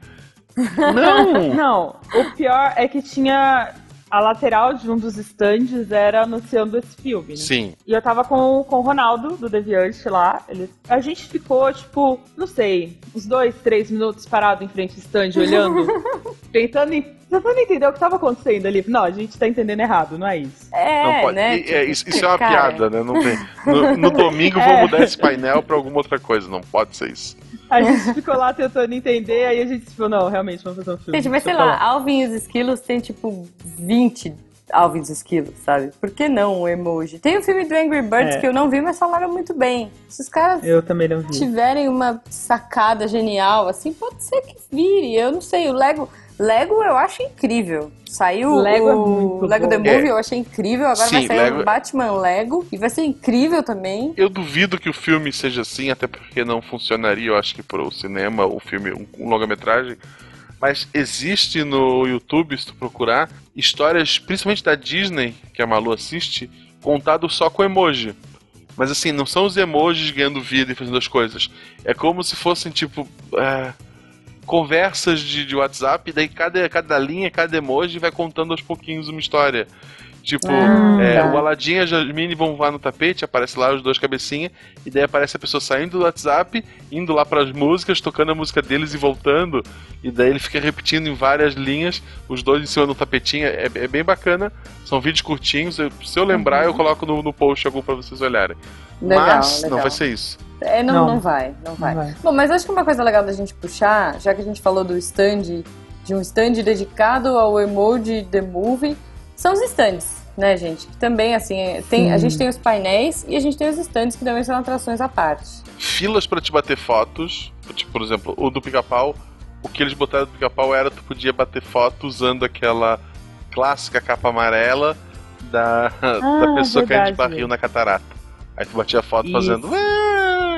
Não! Não, o pior é que tinha. A lateral de um dos stands era anunciando esse filme. Né? Sim. E eu tava com, com o Ronaldo, do Deviante, lá. Ele, a gente ficou, tipo, não sei, uns dois, três minutos parado em frente ao stand, olhando, tentando, en- tentando entender o que tava acontecendo ali. Não, a gente tá entendendo errado, não é isso. É, não pode. né? e- é, Tipo, isso, isso é uma cara, piada, né? Não tem. No, no domingo vou É. mudar esse painel pra alguma outra coisa. Não pode ser isso. A gente ficou lá tentando entender, aí a gente tipo, não, realmente, vamos fazer um filme. Gente, mas sei eu lá, falar. Alvin e os esquilos tem tipo 20 Alvin e os esquilos, sabe? Por que não o emoji? Tem o filme do Angry Birds É. que eu não vi, mas falaram muito bem. Se os caras Eu também não vi. tiverem uma sacada genial, assim, pode ser que vire. Eu não sei, o Lego. Lego eu acho incrível. Saiu Lego é o Lego bom. The Movie, É. eu achei incrível. Agora vai Sim, sair Lego- o Batman Lego. E vai ser incrível também. Eu duvido que o filme seja assim, até porque não funcionaria, eu acho que pro cinema, o filme, um, um longa-metragem. Mas existe no YouTube, se tu procurar, histórias, principalmente da Disney, que a Malu assiste, contado só com emoji. Mas assim, não são os emojis ganhando vida e fazendo as coisas. É como se fossem, tipo, é, conversas de, de WhatsApp, e daí cada, cada linha, cada emoji vai contando aos pouquinhos uma história. Tipo, Ah, é, tá. o Aladdin e a Jasmine vão voar no tapete, aparece lá os dois cabecinha, e daí aparece a pessoa saindo do WhatsApp, indo lá pras músicas, tocando a música deles e voltando, e daí ele fica repetindo em várias linhas, os dois em cima do tapetinho, é, é bem bacana, são vídeos curtinhos, eu- se eu lembrar eu coloco no, no post algum pra vocês olharem. Uhum. Legal, Mas legal. não vai ser isso. É, não, não, Não. vai, não vai. vai. Bom, mas acho que uma coisa legal da gente puxar, já que a gente falou do stand, de um stand dedicado ao emoji The Movie, são os stands, né, gente? Que também, assim, tem, a gente tem os painéis e a gente tem os stands que também são atrações à parte. Filas pra te bater fotos, tipo, por exemplo, o do pica-pau, o que eles botaram do pica-pau era tu podia bater foto usando aquela clássica capa amarela da, da pessoa caindo de verdade. barril na catarata. Aí tu batia foto Isso. fazendo.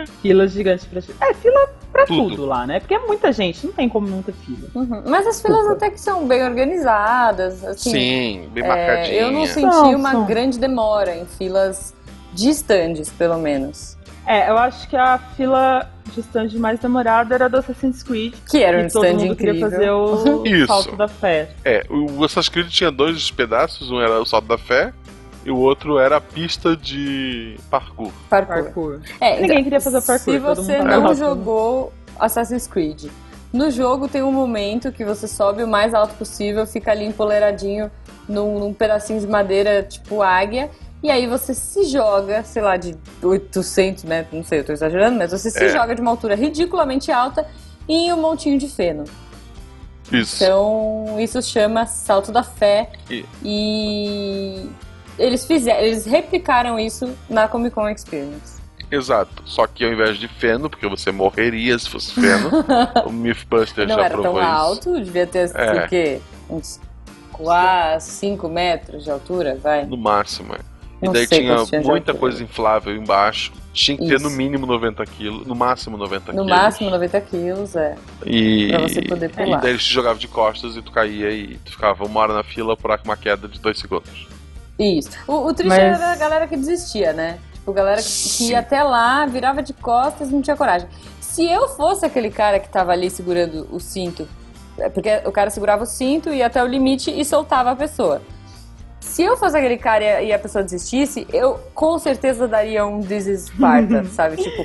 "Ah", Fila gigante pra. É, fila pra Tudo. tudo. lá, né? Porque é muita gente, não tem como não ter fila. Uhum. Mas as filas Desculpa. até que são bem organizadas, assim. Sim, bem é, marcadinha. eu não senti uma grande demora em filas de stands, pelo menos. É, eu acho que a fila de stand mais demorada era do Assassin's Creed. Que era um e todo stand mundo incrível. queria fazer o Isso. salto da fé. É, o Assassin's Creed tinha dois pedaços, um era o Salto da Fé e o outro era a pista de parkour. Parkour. Parkour. É, Ninguém queria fazer parkour, Se você não jogou Assassin's Creed, no jogo tem um momento que você sobe o mais alto possível, fica ali empoleiradinho num, num pedacinho de madeira tipo águia, e aí você se joga, sei lá, de 800 metros, não sei, eu tô exagerando, mas você se É. joga de uma altura ridiculamente alta em um montinho de feno. Isso. Então, isso chama Salto da Fé. E- E eles fizeram, eles replicaram isso na Comic Con Experience. Exato. Só que ao invés de feno, porque você morreria se fosse feno, o Mythbusters Não já era provou tão isso. alto, devia ter É. o quê? Uns quase 5 metros de altura, vai. No máximo, é. Não e daí tinha tinha muita coisa inflável embaixo. Tinha que ter Isso. no mínimo 90 quilos, no máximo 90 No quilos. máximo 90 quilos, é. E, Pra você poder e pular. daí eles te jogavam de costas e tu caía e tu ficava uma hora na fila por uma queda de 2 segundos. Isso. O, o triste Mas- era a galera que desistia, né? Tipo, galera que, que ia até lá, virava de costas e não tinha coragem. Se eu fosse aquele cara que tava ali segurando o cinto, é porque o cara segurava o cinto, ia até o limite e soltava a pessoa. Se eu fosse aquele cara e a- pessoa desistisse, eu com certeza daria um This is Sparta, sabe? Tipo,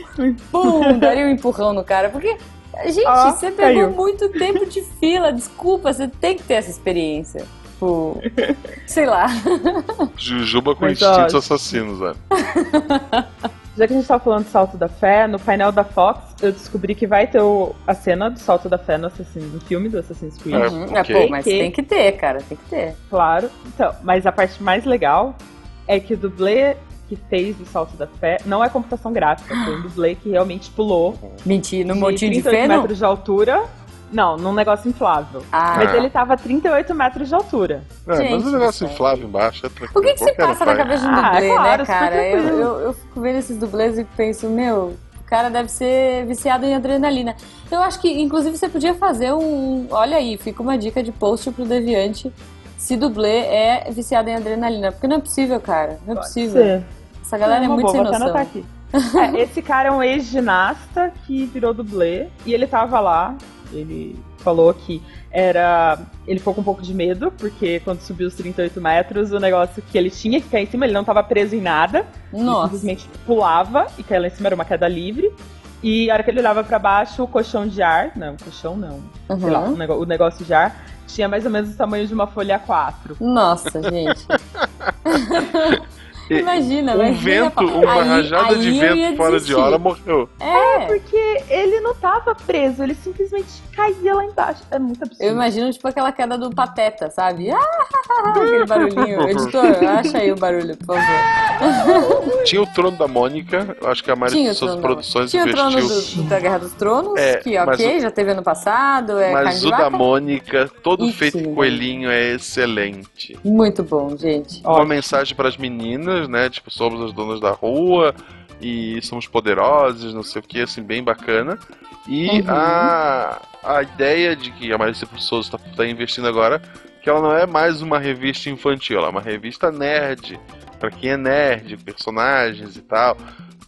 pum, daria um empurrão no cara. Porque, gente, Ó, você pegou caiu. muito tempo de fila, desculpa, você tem que ter essa experiência. Tipo, sei lá. Jujuba com Mas, ó, instintos assassinos, velho. Já que a gente tá falando do Salto da Fé, no painel da Fox, eu descobri que vai ter o- a cena do Salto da Fé no, Assassin's, no filme do Assassin's Creed. É, Uhum, é, ok. pô, mas Que- tem que ter, cara, tem que ter. Claro. Então, mas a parte mais legal é que o dublê que fez o Salto da Fé não é computação gráfica, foi um dublê que realmente pulou Mentira, no de montinho de 38 feno? metros de altura. Não, num negócio inflável. Ah, Mas ele tava a 38 metros de altura. É, Gente mas o negócio inflável embaixo é tranquilo. o que, que se passa na cabeça de um Ah, dublê, claro, né, cara? Eu, eu, eu fico vendo esses dublês e penso, meu, o cara deve ser viciado em adrenalina. Eu acho que, inclusive, você podia fazer um. Olha aí, fica uma dica de post pro Deviante. Se dublê é viciado em adrenalina. Porque não é possível, cara. Não é possível. Essa galera é Uma muito boa, sem noção. aqui. É, esse cara é um ex-ginasta que virou dublê e ele tava lá. Ele falou que era. Ele ficou com um pouco de medo, porque quando subiu os 38 metros, o negócio que ele tinha que cair em cima, ele não tava preso em nada. Nossa. simplesmente pulava e caía lá em cima, era uma queda livre. E a hora que ele olhava pra baixo, o colchão de ar. Não, colchão não. Sei lá, Uhum. o negócio de ar tinha mais ou menos o tamanho de uma folha A4. Nossa, gente. Imagina, Um imagina, vento, uma Aí- rajada de aí ia vento fora de hora morreu. É, Porque ele não tava preso, ele simplesmente caía lá embaixo. É muito absurdo. eu imagino tipo aquela queda do Pateta, sabe? Ah, aquele barulhinho. Editor, acha aí o barulho, por favor. Tinha o trono da Mônica, eu acho que a maioria o das suas produções Tinha o trono investiu. do- da Guerra dos Tronos, É, que ok, já teve ano passado, é Mas de o da. Mônica, todo feito sim. em coelhinho, é excelente. Muito bom, gente. Uma Ótimo. mensagem para as meninas, né? Tipo, somos as donas da rua e somos poderosas, não sei o que, assim, bem bacana. E Uhum. a, a ideia de que a Marisa Souza está tá investindo agora, que ela não é mais uma revista infantil, ela é uma revista nerd. Pra quem é nerd, personagens e tal.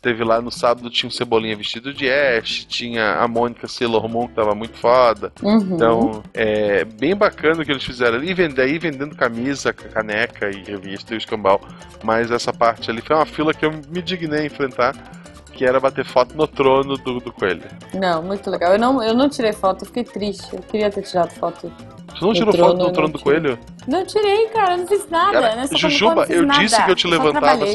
Teve lá no sábado, tinha um Cebolinha vestido de Ash, tinha a Mônica Sailor Moon, que tava muito foda. Uhum. Então, é bem bacana o que eles fizeram ali, vender aí vendendo camisa, caneca e revista e o escambau. Mas essa parte ali foi uma fila que eu me dignei a enfrentar, que era bater foto no trono do, do coelho. Não, muito legal. Eu não, eu não tirei foto, eu fiquei triste. Eu queria ter tirado foto. Você não tirou trono, foto eu trono do coelho? Não tirei, cara, eu não fiz nada. Cara, Nessa Jujuba, eu fiz disse nada, que eu te levantava,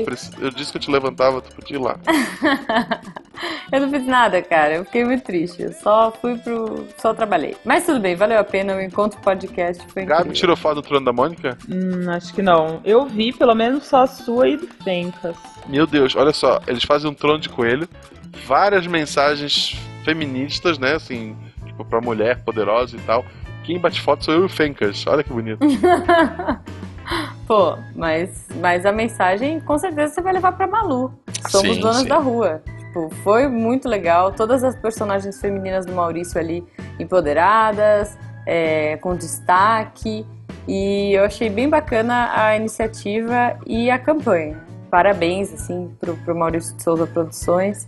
eu disse que eu te levantava, tu podia ir lá. eu não fiz nada, cara. Eu fiquei muito triste. Eu só fui pro. Só trabalhei. Mas tudo bem, valeu a pena. O encontro podcast foi incrível. Gabi tirou foto do trono da Mônica? Hum, acho que não. Eu vi pelo menos só a sua e do Fencas. Meu Deus, olha só, eles fazem um trono de coelho, várias mensagens feministas, né, assim, tipo, pra mulher poderosa e tal. Quem bate foto sou eu e o Fencas, olha que bonito. Pô, mas, mas a mensagem com certeza você vai levar pra Malu. Somos Sim, donas sim. da rua. Tipo, foi muito legal. Todas as personagens femininas do Maurício ali empoderadas, é, com destaque. E eu achei bem bacana a iniciativa e a campanha. Parabéns, assim, pro, pro Maurício de Souza Produções.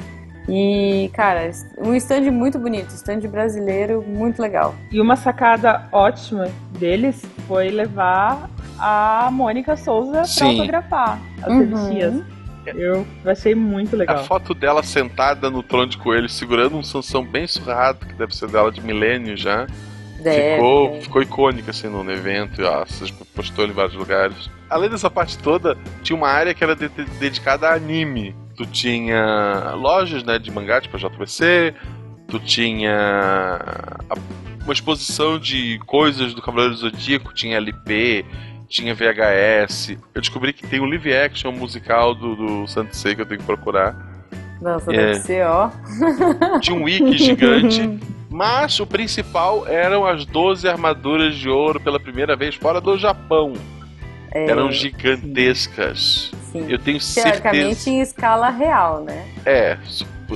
E, cara, um stand muito bonito, stand brasileiro muito legal. E uma sacada ótima deles foi levar a Mônica Souza pra autografar as Uhum. revistinhas. Eu achei muito legal. A foto dela sentada no trono de coelho, segurando um Sansão bem surrado, que deve ser dela de milênio já. Deve. Ficou, ficou icônica assim no evento, ó, vocês postou em vários lugares. Além dessa parte toda, tinha uma área que era de- de- dedicada a anime. Tu tinha lojas né, de mangá, tipo a JBC, tu tinha uma exposição de coisas do Cavaleiro do Zodíaco, tinha LP, tinha VHS. Eu descobri que tem o live action musical do, do Santo Sei que eu tenho que procurar. Nossa, É. deve ser, ó. Tinha um wiki gigante. Mas o principal eram as 12 armaduras de ouro pela primeira vez fora do Japão. É, eram gigantescas. sim. Eu tenho Teoricamente certeza. em escala real, né? É,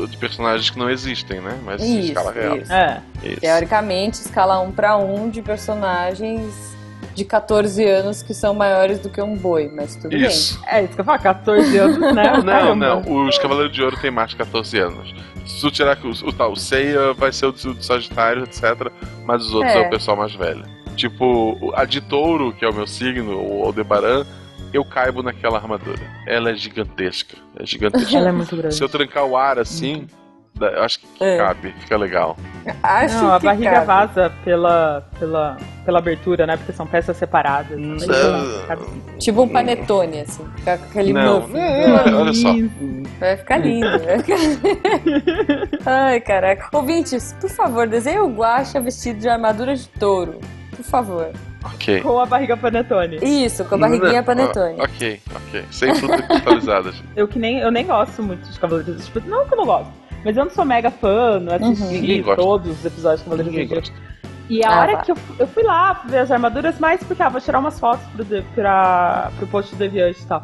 de personagens que não existem, né? Mas em Isso, escala real. isso. É. Isso. Teoricamente, escala 1 para 1 de personagens de 14 anos que são maiores do que um boi, mas tudo Isso. É isso que eu falo, 14 anos, né? Não, Caramba. não. Os Cavaleiros de Ouro têm mais de 14 anos. Se tu tirar que o, o tal, o Seiya vai ser o do, do Sagitário, etc. Mas os outros é. É. o pessoal mais velho. Tipo, o- a de touro, que é o meu signo, o Aldebaran, eu caibo naquela armadura. Ela é gigantesca. É gigantesca. Ela é muito grande. Se eu trancar o ar assim, eu acho que É. cabe, fica legal. Acho Não, a barriga cabe. vaza pela, pela, pela abertura, né? Porque são peças separadas. Hum, Mas, é. cabe- Tipo um panetone, assim. Ficar com aquele Não, muffin. é, olha só. Vai ficar lindo. Vai ficar... Ai, caraca. Ouvintes, por favor, desenhe o Guaxa vestido de armadura de touro. Por favor. Ok. Com a barriga panetone. Isso, com a barriguinha Não, panetone. ah, Ok, ok. Sem frutas cristalizadas. Eu que nem, eu nem gosto muito de Cavaleiros do Zodíaco. Não que eu não gosto. Mas eu não sou mega fã, não assisti gosta. todos os episódios de Cavaleiros do Zodíaco. E a Ah, hora tá. que eu, eu fui lá ver as armaduras, mais porque ah, vou tirar umas fotos pro, de- pra, pro post do Deviante e tal.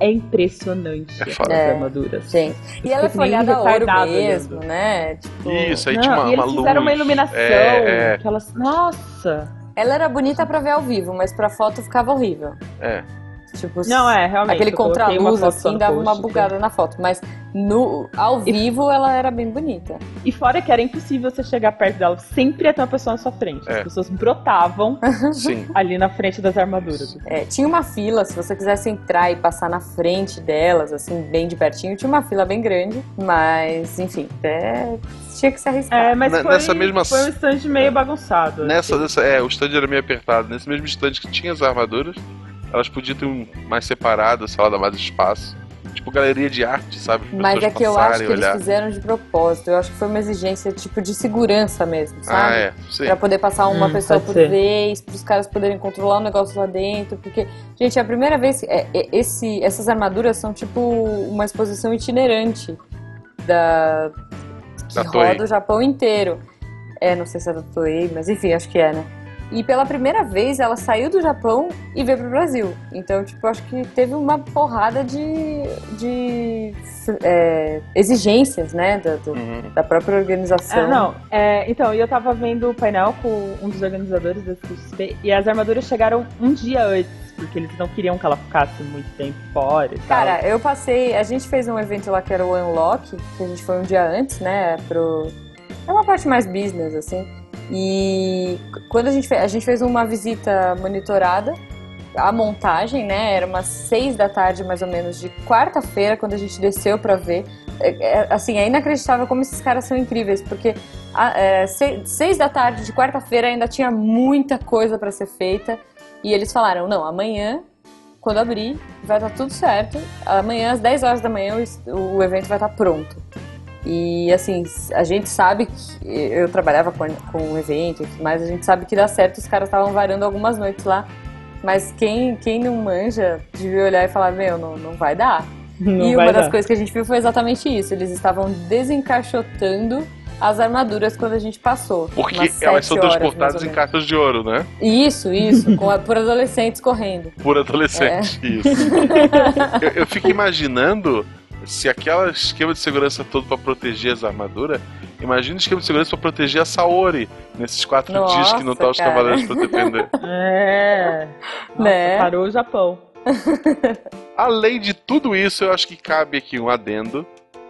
É impressionante É as É. armaduras. Gente, e ela é folhada a ouro mesmo, olhando. né? Tipo, Isso, aí Não, tinha uma, e eles uma luz. fizeram uma iluminação. É, Que elas, nossa! Ela era bonita pra ver ao vivo, mas pra foto ficava horrível. é. É. Tipo, Não, é, realmente. aquele contraluz assim no dava post, uma bugada na foto, mas no ao vivo ela era bem bonita. E fora que era impossível você chegar perto dela, sempre ia ter uma pessoa na sua frente. As É. pessoas brotavam Sim. ali na frente das armaduras. É, tinha uma fila, se você quisesse entrar e passar na frente delas, assim, bem de pertinho, tinha uma fila bem grande, mas, enfim, é, tinha que se arriscar. É, mas Ne- foi, nessa mesma- foi um stand meio bagunçado. Nessa, assim. nessa, é, o stand era meio apertado. Nesse mesmo stand que tinha as armaduras, elas podiam ter um mais separado, sei lá, dar mais espaço. Tipo galeria de arte, sabe? As Mas é que eu acho que eles olhar. fizeram de propósito. Eu acho que foi uma exigência tipo de segurança mesmo, sabe? Ah, é. Sim. Pra poder passar uma Hum, pessoa por ser. vez, pros caras poderem controlar o negócio lá dentro. Porque, gente, é a primeira vez. que- é, é, esse, essas armaduras são tipo uma exposição itinerante da. que Da roda Toei. o Japão inteiro. É, não sei se é da Toei, mas enfim, acho que é, né? E pela primeira vez ela saiu do Japão e veio pro Brasil. Então, tipo, acho que teve uma porrada de, de é, exigências, né? Da, do- Uhum. da própria organização. É, não, é, então, e eu tava vendo o painel com um dos organizadores da CXP e as armaduras chegaram um dia antes, porque eles não queriam que ela ficasse muito tempo fora e tal. Cara, eu passei. A gente fez um evento lá que era o Unlock, que a gente foi um dia antes, né? Pro. É uma parte mais business, assim. E quando a gente fez. A gente fez uma visita monitorada. A montagem, né? Era umas seis da tarde, mais ou menos, de quarta-feira, quando a gente desceu pra ver. É, é, assim, é inacreditável como esses caras são incríveis, porque a- é, se- seis da tarde de quarta-feira ainda tinha muita coisa pra ser feita. E eles falaram: não, amanhã quando abrir, vai estar tudo certo. Amanhã, às 10 horas da manhã, o o evento vai estar pronto. E assim, a gente sabe que eu trabalhava com, com o evento e tudo mais, a gente sabe que dá certo, os caras estavam varando algumas noites lá. Mas quem, quem não manja devia olhar e falar, meu, não, não vai dar. Não e vai uma das dar. coisas que a gente viu foi exatamente isso. Eles estavam desencaixotando as armaduras quando a gente passou. Porque umas elas são transportadas em caixas de ouro, né? Isso, isso, com a- por adolescentes correndo. Por adolescente. É. Isso. eu, eu fico imaginando se aquele esquema de segurança todo pra proteger as armaduras. Imagina o esquema de segurança pra proteger a Saori nesses quatro Nossa, dias que não tá os cara. cavaleiros pra defender. É. Nossa, Né? Parou o Japão. Além de tudo isso, eu acho que cabe aqui um adendo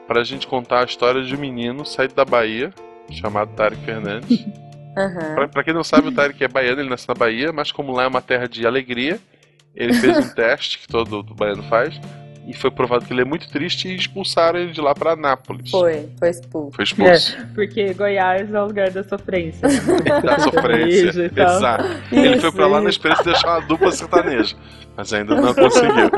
pra gente contar a história de um menino saído da Bahia, chamado Tarek Fernandes. Aham. Pra, pra quem não sabe, o Tarek é baiano, ele nasceu na Bahia, mas como lá é uma terra de alegria, ele fez um teste que todo do baiano faz, e foi provado que ele é muito triste e expulsaram ele de lá pra Anápolis. Foi, foi expulso. Foi expulso. Porque Goiás é o lugar da sofrência. né? Da sofrência. Exato. ele Isso, foi pra lá na esperança de deixar uma dupla sertaneja. Mas ainda não conseguiu.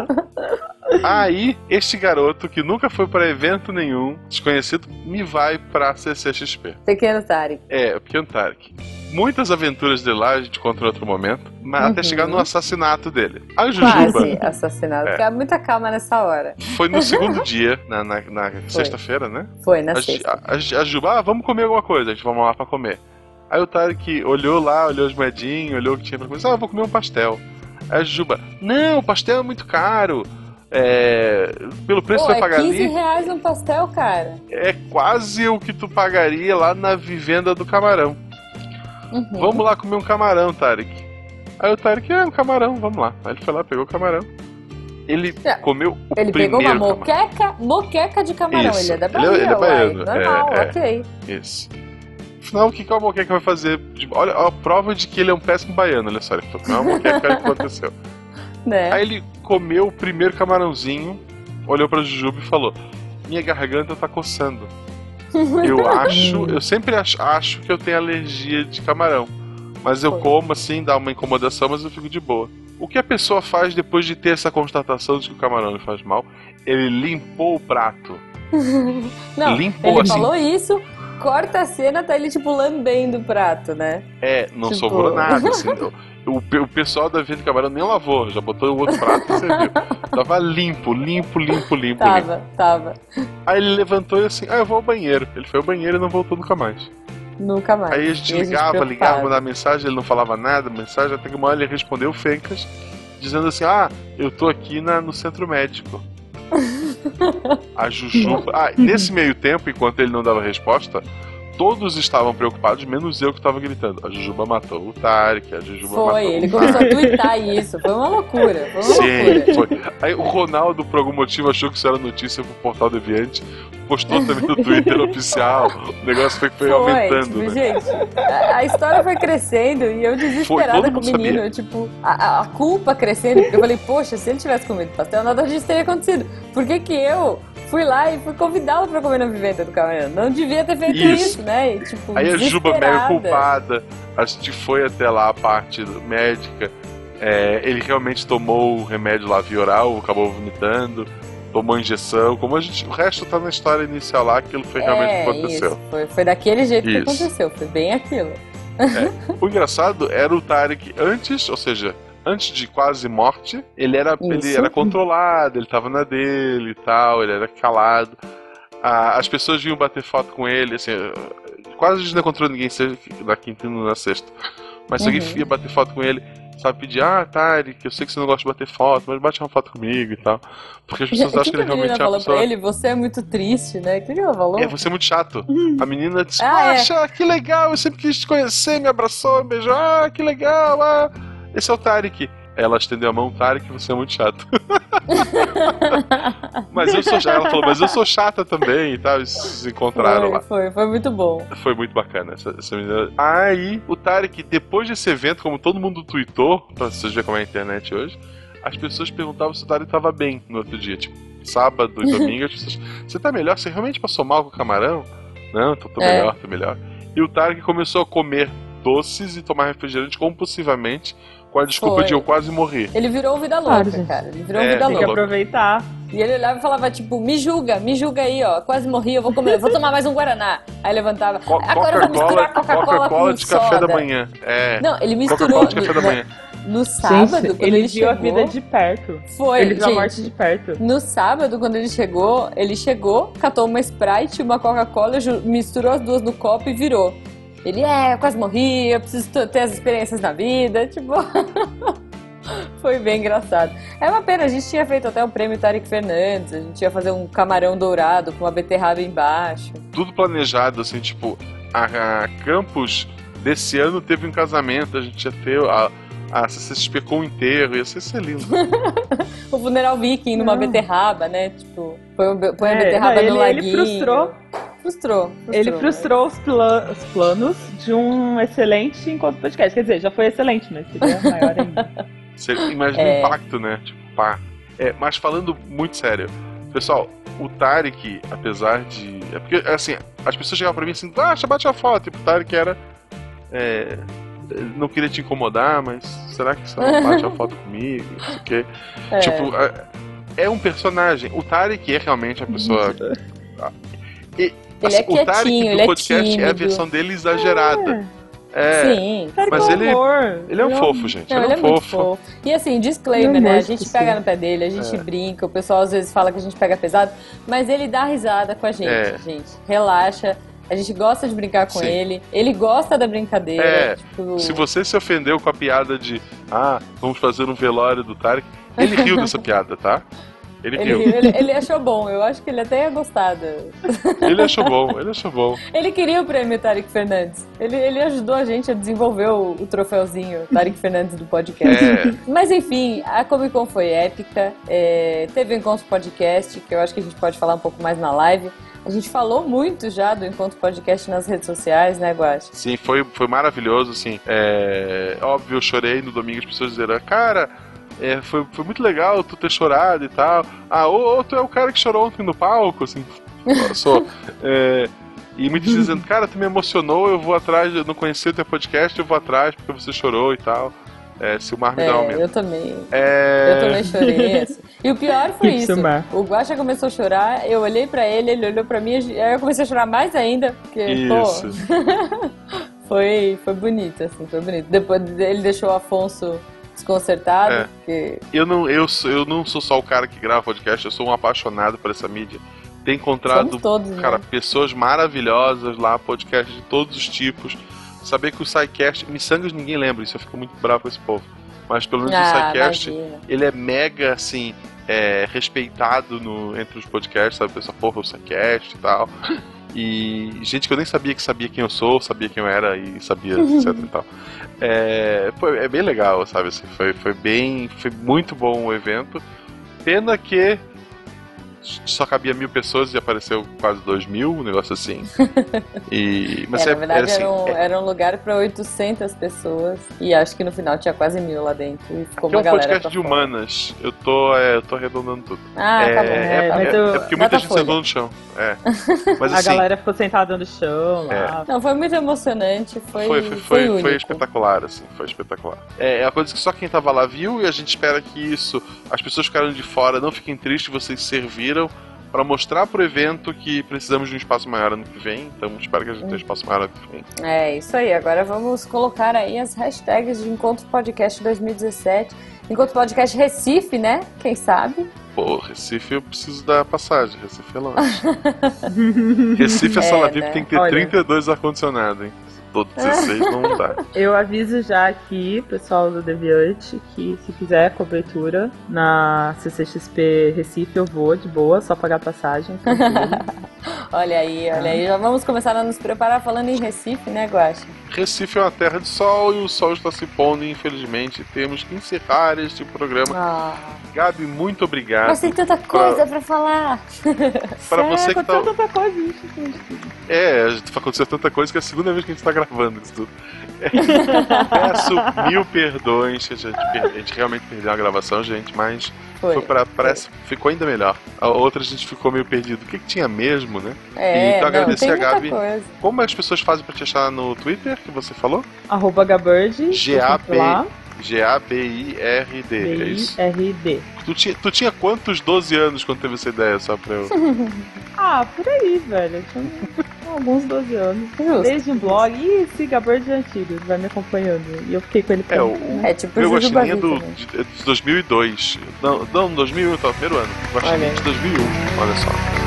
Aí, este garoto que nunca foi pra evento nenhum, desconhecido, me vai pra CCXP. Pequeno Tarek. É, o Pequeno Tarek. Muitas aventuras dele lá a gente conta em outro momento, mas Uhum. até chegar no assassinato dele. A Jujuba Quase assassinado. É. Muita calma nessa hora. foi no segundo dia, na, na- na sexta-feira, né? Foi, na A, sexta. a, a, a Juba, ah, vamos comer alguma coisa, a gente vamos lá pra comer. Aí o Tarek olhou lá, olhou as moedinhas, olhou o que tinha pra comer, ah, eu vou comer um pastel. Aí a Juba, não, o pastel é muito caro. É, pelo preço Pô, que vai é pagar 15 ali, reais um pastel, cara. é quase o que tu pagaria lá na vivenda do camarão. Uhum. Vamos lá comer um camarão, Tarek. Aí o Tarek, é um camarão, vamos lá. Aí ele foi lá, pegou o camarão. Ele É, comeu o Ele pegou primeiro uma camarão. moqueca, moqueca de camarão. Isso. Ele é da Ele é- Bahia, ele é uai. baiano, Normal, é, é. ok. Isso. Afinal, o que que a moqueca vai fazer? Olha a prova de que ele é um péssimo baiano, olha só. Ele falou, não é uma moqueca que aconteceu. Né? Aí ele comeu o primeiro camarãozinho, olhou pra Jujuba e falou: Minha garganta tá coçando. Eu acho, eu sempre acho, acho que eu tenho alergia de camarão. Mas eu Foi. como assim, dá uma incomodação, mas eu fico de boa. O que a pessoa faz depois de ter essa constatação de que o camarão lhe faz mal? Ele limpou o prato. Não, limpou ele assim. falou isso, corta a cena, tá ele tipo lambendo o prato, né? É, não Tipo- sobrou nada, assim. o, o pessoal da Venda Camarão nem lavou, já botou o outro prato e serviu. Tava limpo, limpo, limpo, limpo, limpo. Tava, tava. Aí ele levantou e assim, ah, eu vou ao banheiro. Ele foi ao banheiro e não voltou nunca mais. Nunca mais. Aí a gente ligava, ligava, mandava mensagem, ele não falava nada, mensagem, até que uma hora ele respondeu Fencas, dizendo assim, ah, eu tô aqui na, no centro médico. a Jujuba. Ah, nesse meio tempo, enquanto ele não dava resposta, todos estavam preocupados, menos eu que tava gritando. A Jujuba matou o Tarek, a Jujuba matou Foi, ele começou a twittar isso. Foi uma loucura. Foi uma Sim, loucura. foi. Aí o Ronaldo, por algum motivo, achou que isso era notícia pro Portal Deviante, postou também no Twitter oficial. O negócio foi, foi aumentando, tipo, né? gente, a, a história foi crescendo e eu Foi, desesperada com o menino, eu, tipo, a, a- culpa crescendo, eu falei, poxa, se ele tivesse comido pastel, nada disso teria acontecido. Por que que eu fui lá e fui convidá-lo pra comer na vivenda do camarão? Não devia ter feito Isso. isso, né? E, tipo, Aí a Juba desesperada. culpada, a gente foi até lá a parte médica. É, ele realmente tomou o remédio lá via oral, acabou vomitando, tomou injeção. Como a gente, o resto tá na história inicial lá, aquilo foi realmente o É, que aconteceu. isso. Foi, foi daquele jeito que Isso. aconteceu, foi bem aquilo. O engraçado era o Tarek antes, ou seja, antes de quase morte, ele era, ele era controlado, ele tava na dele e tal, ele era calado. Ah, as pessoas vinham bater foto com ele, assim, quase a gente não encontrou ninguém na quinta na sexta. Mas se Uhum. alguém ia bater foto com ele, sabe, pedir, ah, Tarek, eu sei que você não gosta de bater foto, mas bate uma foto comigo e tal. Porque as pessoas acham que que ele realmente é uma pessoa. pra ele? Você é muito triste, né? Que que ela falou? É, você é muito chato. A menina disse, Ah, é. Que legal, eu sempre quis te conhecer, me abraçou, me beijou, ah, que legal, ah. Esse é o Tarek. Ela estendeu a mão, Tarek, você é muito chato. mas eu sou chata, ela falou, mas eu sou chata também e tal, e se encontraram foi, lá. foi, foi muito bom. Foi muito bacana essa, essa menina. Aí, o Tarek, depois desse evento, como todo mundo tweetou, pra vocês verem como é a internet hoje, as pessoas perguntavam se o Tarek tava bem no outro dia, tipo, sábado e domingo, as pessoas, você tá melhor? Você realmente passou mal com o camarão? Não, tô, tô É. melhor, tô melhor. E o Tarek começou a comer doces e tomar refrigerante compulsivamente, com a desculpa Foi. de eu quase morrer. Ele virou vida louca, Claro, cara. Ele virou É, vida Tem que louca. aproveitar. E ele olhava e falava, tipo, me julga, me julga aí, ó. Quase morri, eu vou comer, vou tomar mais um Guaraná. Aí levantava. Co- Agora eu vou misturar Coca-Cola Coca-Cola Coca-Cola com de café soda. da manhã. É. Não, ele misturou de café da no, manhã. no sábado, Gente, quando ele, ele, viu a chegou. vida de perto. Foi, ele viu a gente. morte de perto. No sábado, quando ele chegou, ele chegou, catou uma Sprite, uma Coca-Cola, misturou as duas no copo e virou. Ele, é, eu quase morri, eu preciso ter as experiências na vida, tipo... Foi bem engraçado. É uma pena, a gente tinha feito até o prêmio Tarek Fernandes, a gente ia fazer um camarão dourado com uma beterraba embaixo. tudo planejado, assim, tipo, a, a Campus desse ano teve um casamento, a gente ia ter a, a CCXP com o enterro, ia ser, ser lindo. O funeral viking numa Não. beterraba, né? Tipo, põe, põe a É, beterraba não, no ele- ele laguinho. Frustrou. Frustrou. Ele frustrou os, pla- os planos de um excelente encontro podcast. Quer dizer, já foi excelente, mas seria maior ainda. Você imagina É. o impacto, né? Tipo, pá. É, mas falando muito sério, pessoal, o Tarek, apesar de. É porque, assim, as pessoas chegavam pra mim assim, ah, bate a foto, e o Tarek era. É, não queria te incomodar, mas será que você não bate a foto comigo? Não sei o quê. É. Tipo, é, é um personagem. O Tarek é realmente a pessoa. E, Ele é quietinho, do ele é podcast é a versão dele exagerada. É, Sim. Cara, Mas com ele- amor. ele é um fofo, gente. Não, ele é um fofo. fofo. E assim, disclaimer, é né? A gente pega no pé dele, a gente É. brinca, o pessoal às vezes fala que a gente pega pesado, mas ele dá risada com a gente, É. gente. Relaxa. A gente gosta de brincar com Sim. ele. Ele gosta da brincadeira. É, tipo, Se você se ofendeu com a piada de ah, vamos fazer um velório do Tarek, ele riu dessa piada, tá? Ele Ele, ele, ele achou bom, eu acho que ele até ia gostar. Ele achou bom, ele achou bom. Ele queria o prêmio Tarek Fernandes. Ele, ele ajudou a gente a desenvolver o, o troféuzinho Tarek Fernandes do podcast. É. Mas enfim, a Comic Con foi épica. é, teve o Encontro Podcast, que eu acho que a gente pode falar um pouco mais na live. A gente falou muito já do Encontro Podcast nas redes sociais, né, Guache? Sim, foi, foi maravilhoso, assim. É, óbvio, eu chorei no domingo, as pessoas disseram, cara, é, foi, foi muito legal tu ter chorado e tal. Ah, ou, ou tu é o cara que chorou ontem no palco, assim. sou. É, e muitos dizendo, cara, tu me emocionou, eu vou atrás, eu não conhecia o teu podcast, eu vou atrás porque você chorou e tal. É, se o mar me dá um É, aumento. eu também. É, Eu também chorei. assim. E o pior foi isso. O Guaxa começou a chorar, eu olhei pra ele, ele olhou pra mim, aí eu comecei a chorar mais ainda, porque, Isso. pô, foi, foi bonito, assim, foi bonito. Depois ele deixou o Afonso desconcertado, É. porque Eu não, eu, sou- eu não sou só o cara que grava podcast, eu sou um apaixonado por essa mídia. Tenho encontrado todos, Cara, né? pessoas maravilhosas lá, podcasts de todos os tipos. Saber que o SciCast, Missangas ninguém lembra, isso eu fico muito bravo com esse povo. Mas pelo menos o Ah, SciCast, imagina. ele é mega, assim, é, respeitado no, entre os podcasts, sabe? Pessoa, porra, o SciCast e tal. E gente que eu nem sabia que sabia quem eu sou, sabia quem eu era e sabia, etc e tal. É, foi, é bem legal, sabe? Assim, foi, foi bem. Foi muito bom o evento. Pena que só cabia mil pessoas e apareceu quase dois mil, um negócio assim. E, mas É, é, na verdade, era assim, era, um, é- era um lugar pra 800 pessoas e acho que no final tinha quase mil lá dentro e ficou é um podcast de fora. humanas. Eu tô, é, eu tô arredondando tudo. Ah, é, tá bom. é, É, é- mas é porque muita gente sentou no chão. É. Mas A assim, galera ficou sentada no chão É. lá. Não, foi muito emocionante, foi, foi, foi, foi, foi espetacular, assim, foi espetacular. É, é uma coisa que só quem tava lá viu e a gente espera que isso, as pessoas ficaram de fora, não fiquem tristes, vocês serviram para mostrar pro evento que precisamos de um espaço maior ano que vem, então espero que a gente tenha um espaço maior ano que vem. É, isso aí. Agora vamos colocar aí as hashtags de Encontro Podcast 2017. Encontro Podcast Recife, né? Quem sabe? Pô, Recife eu preciso da passagem, Recife é longe. Recife é sala É, VIP né? tem que ter Olha. 32 ar-condicionado, hein? Todo 16 não dá. Eu aviso já aqui, pessoal do Deviante, que se quiser cobertura na CCXP Recife, eu vou de boa, só pagar passagem. tranquilo. Olha aí, olha aí. Já vamos começar a nos preparar falando em Recife, né, Guaxa? Recife é uma terra de sol e o sol está se pondo, e infelizmente temos que encerrar este programa. Ah, Gabi, muito obrigado. mas tem tanta coisa pra falar. Para É, você que tá. tanta coisa, gente. É, gente aconteceu tanta coisa que é a segunda vez que a gente tá gravando isso tudo. Peço mil perdões, a gente, a gente realmente perdeu a gravação, gente, mas Foi. foi pra, parece, ficou ainda melhor. A outra a gente ficou meio perdido. O que, que tinha mesmo, né? É, então não, agradecer tem a muita Gabi. coisa. Como as pessoas fazem pra te achar no Twitter, que você falou? Arroba Gabird. G-A-B. G-A-B-I-R-D, é isso? B-I-R-D. Tu tinha, tu tinha quantos 12 anos quando teve essa ideia, só pra eu... Ah, por aí, velho. Eu tinha alguns 12 anos. Justo. Desde um blog. Ih, esse Gabird é antigo, ele vai me acompanhando. E eu fiquei com ele por É, um o, É tipo Meu Jujuba Guaxinim é do, de, é de 2002. Não, não 2001, tá, primeiro ano. Aí. de 2001, olha só.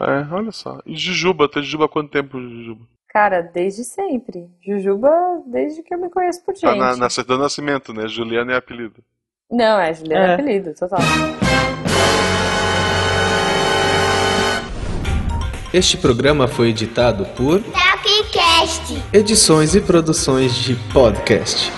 É, olha só. E Jujuba, tá Jujuba há quanto tempo, Jujuba? Cara, desde sempre. Jujuba, desde que eu me conheço por gente. Tá na, na certidão de nascimento, né? Juliana é apelido. Não, é Juliana É. apelido, total. Este programa foi editado por Tapcast. Edições e Produções de Podcast.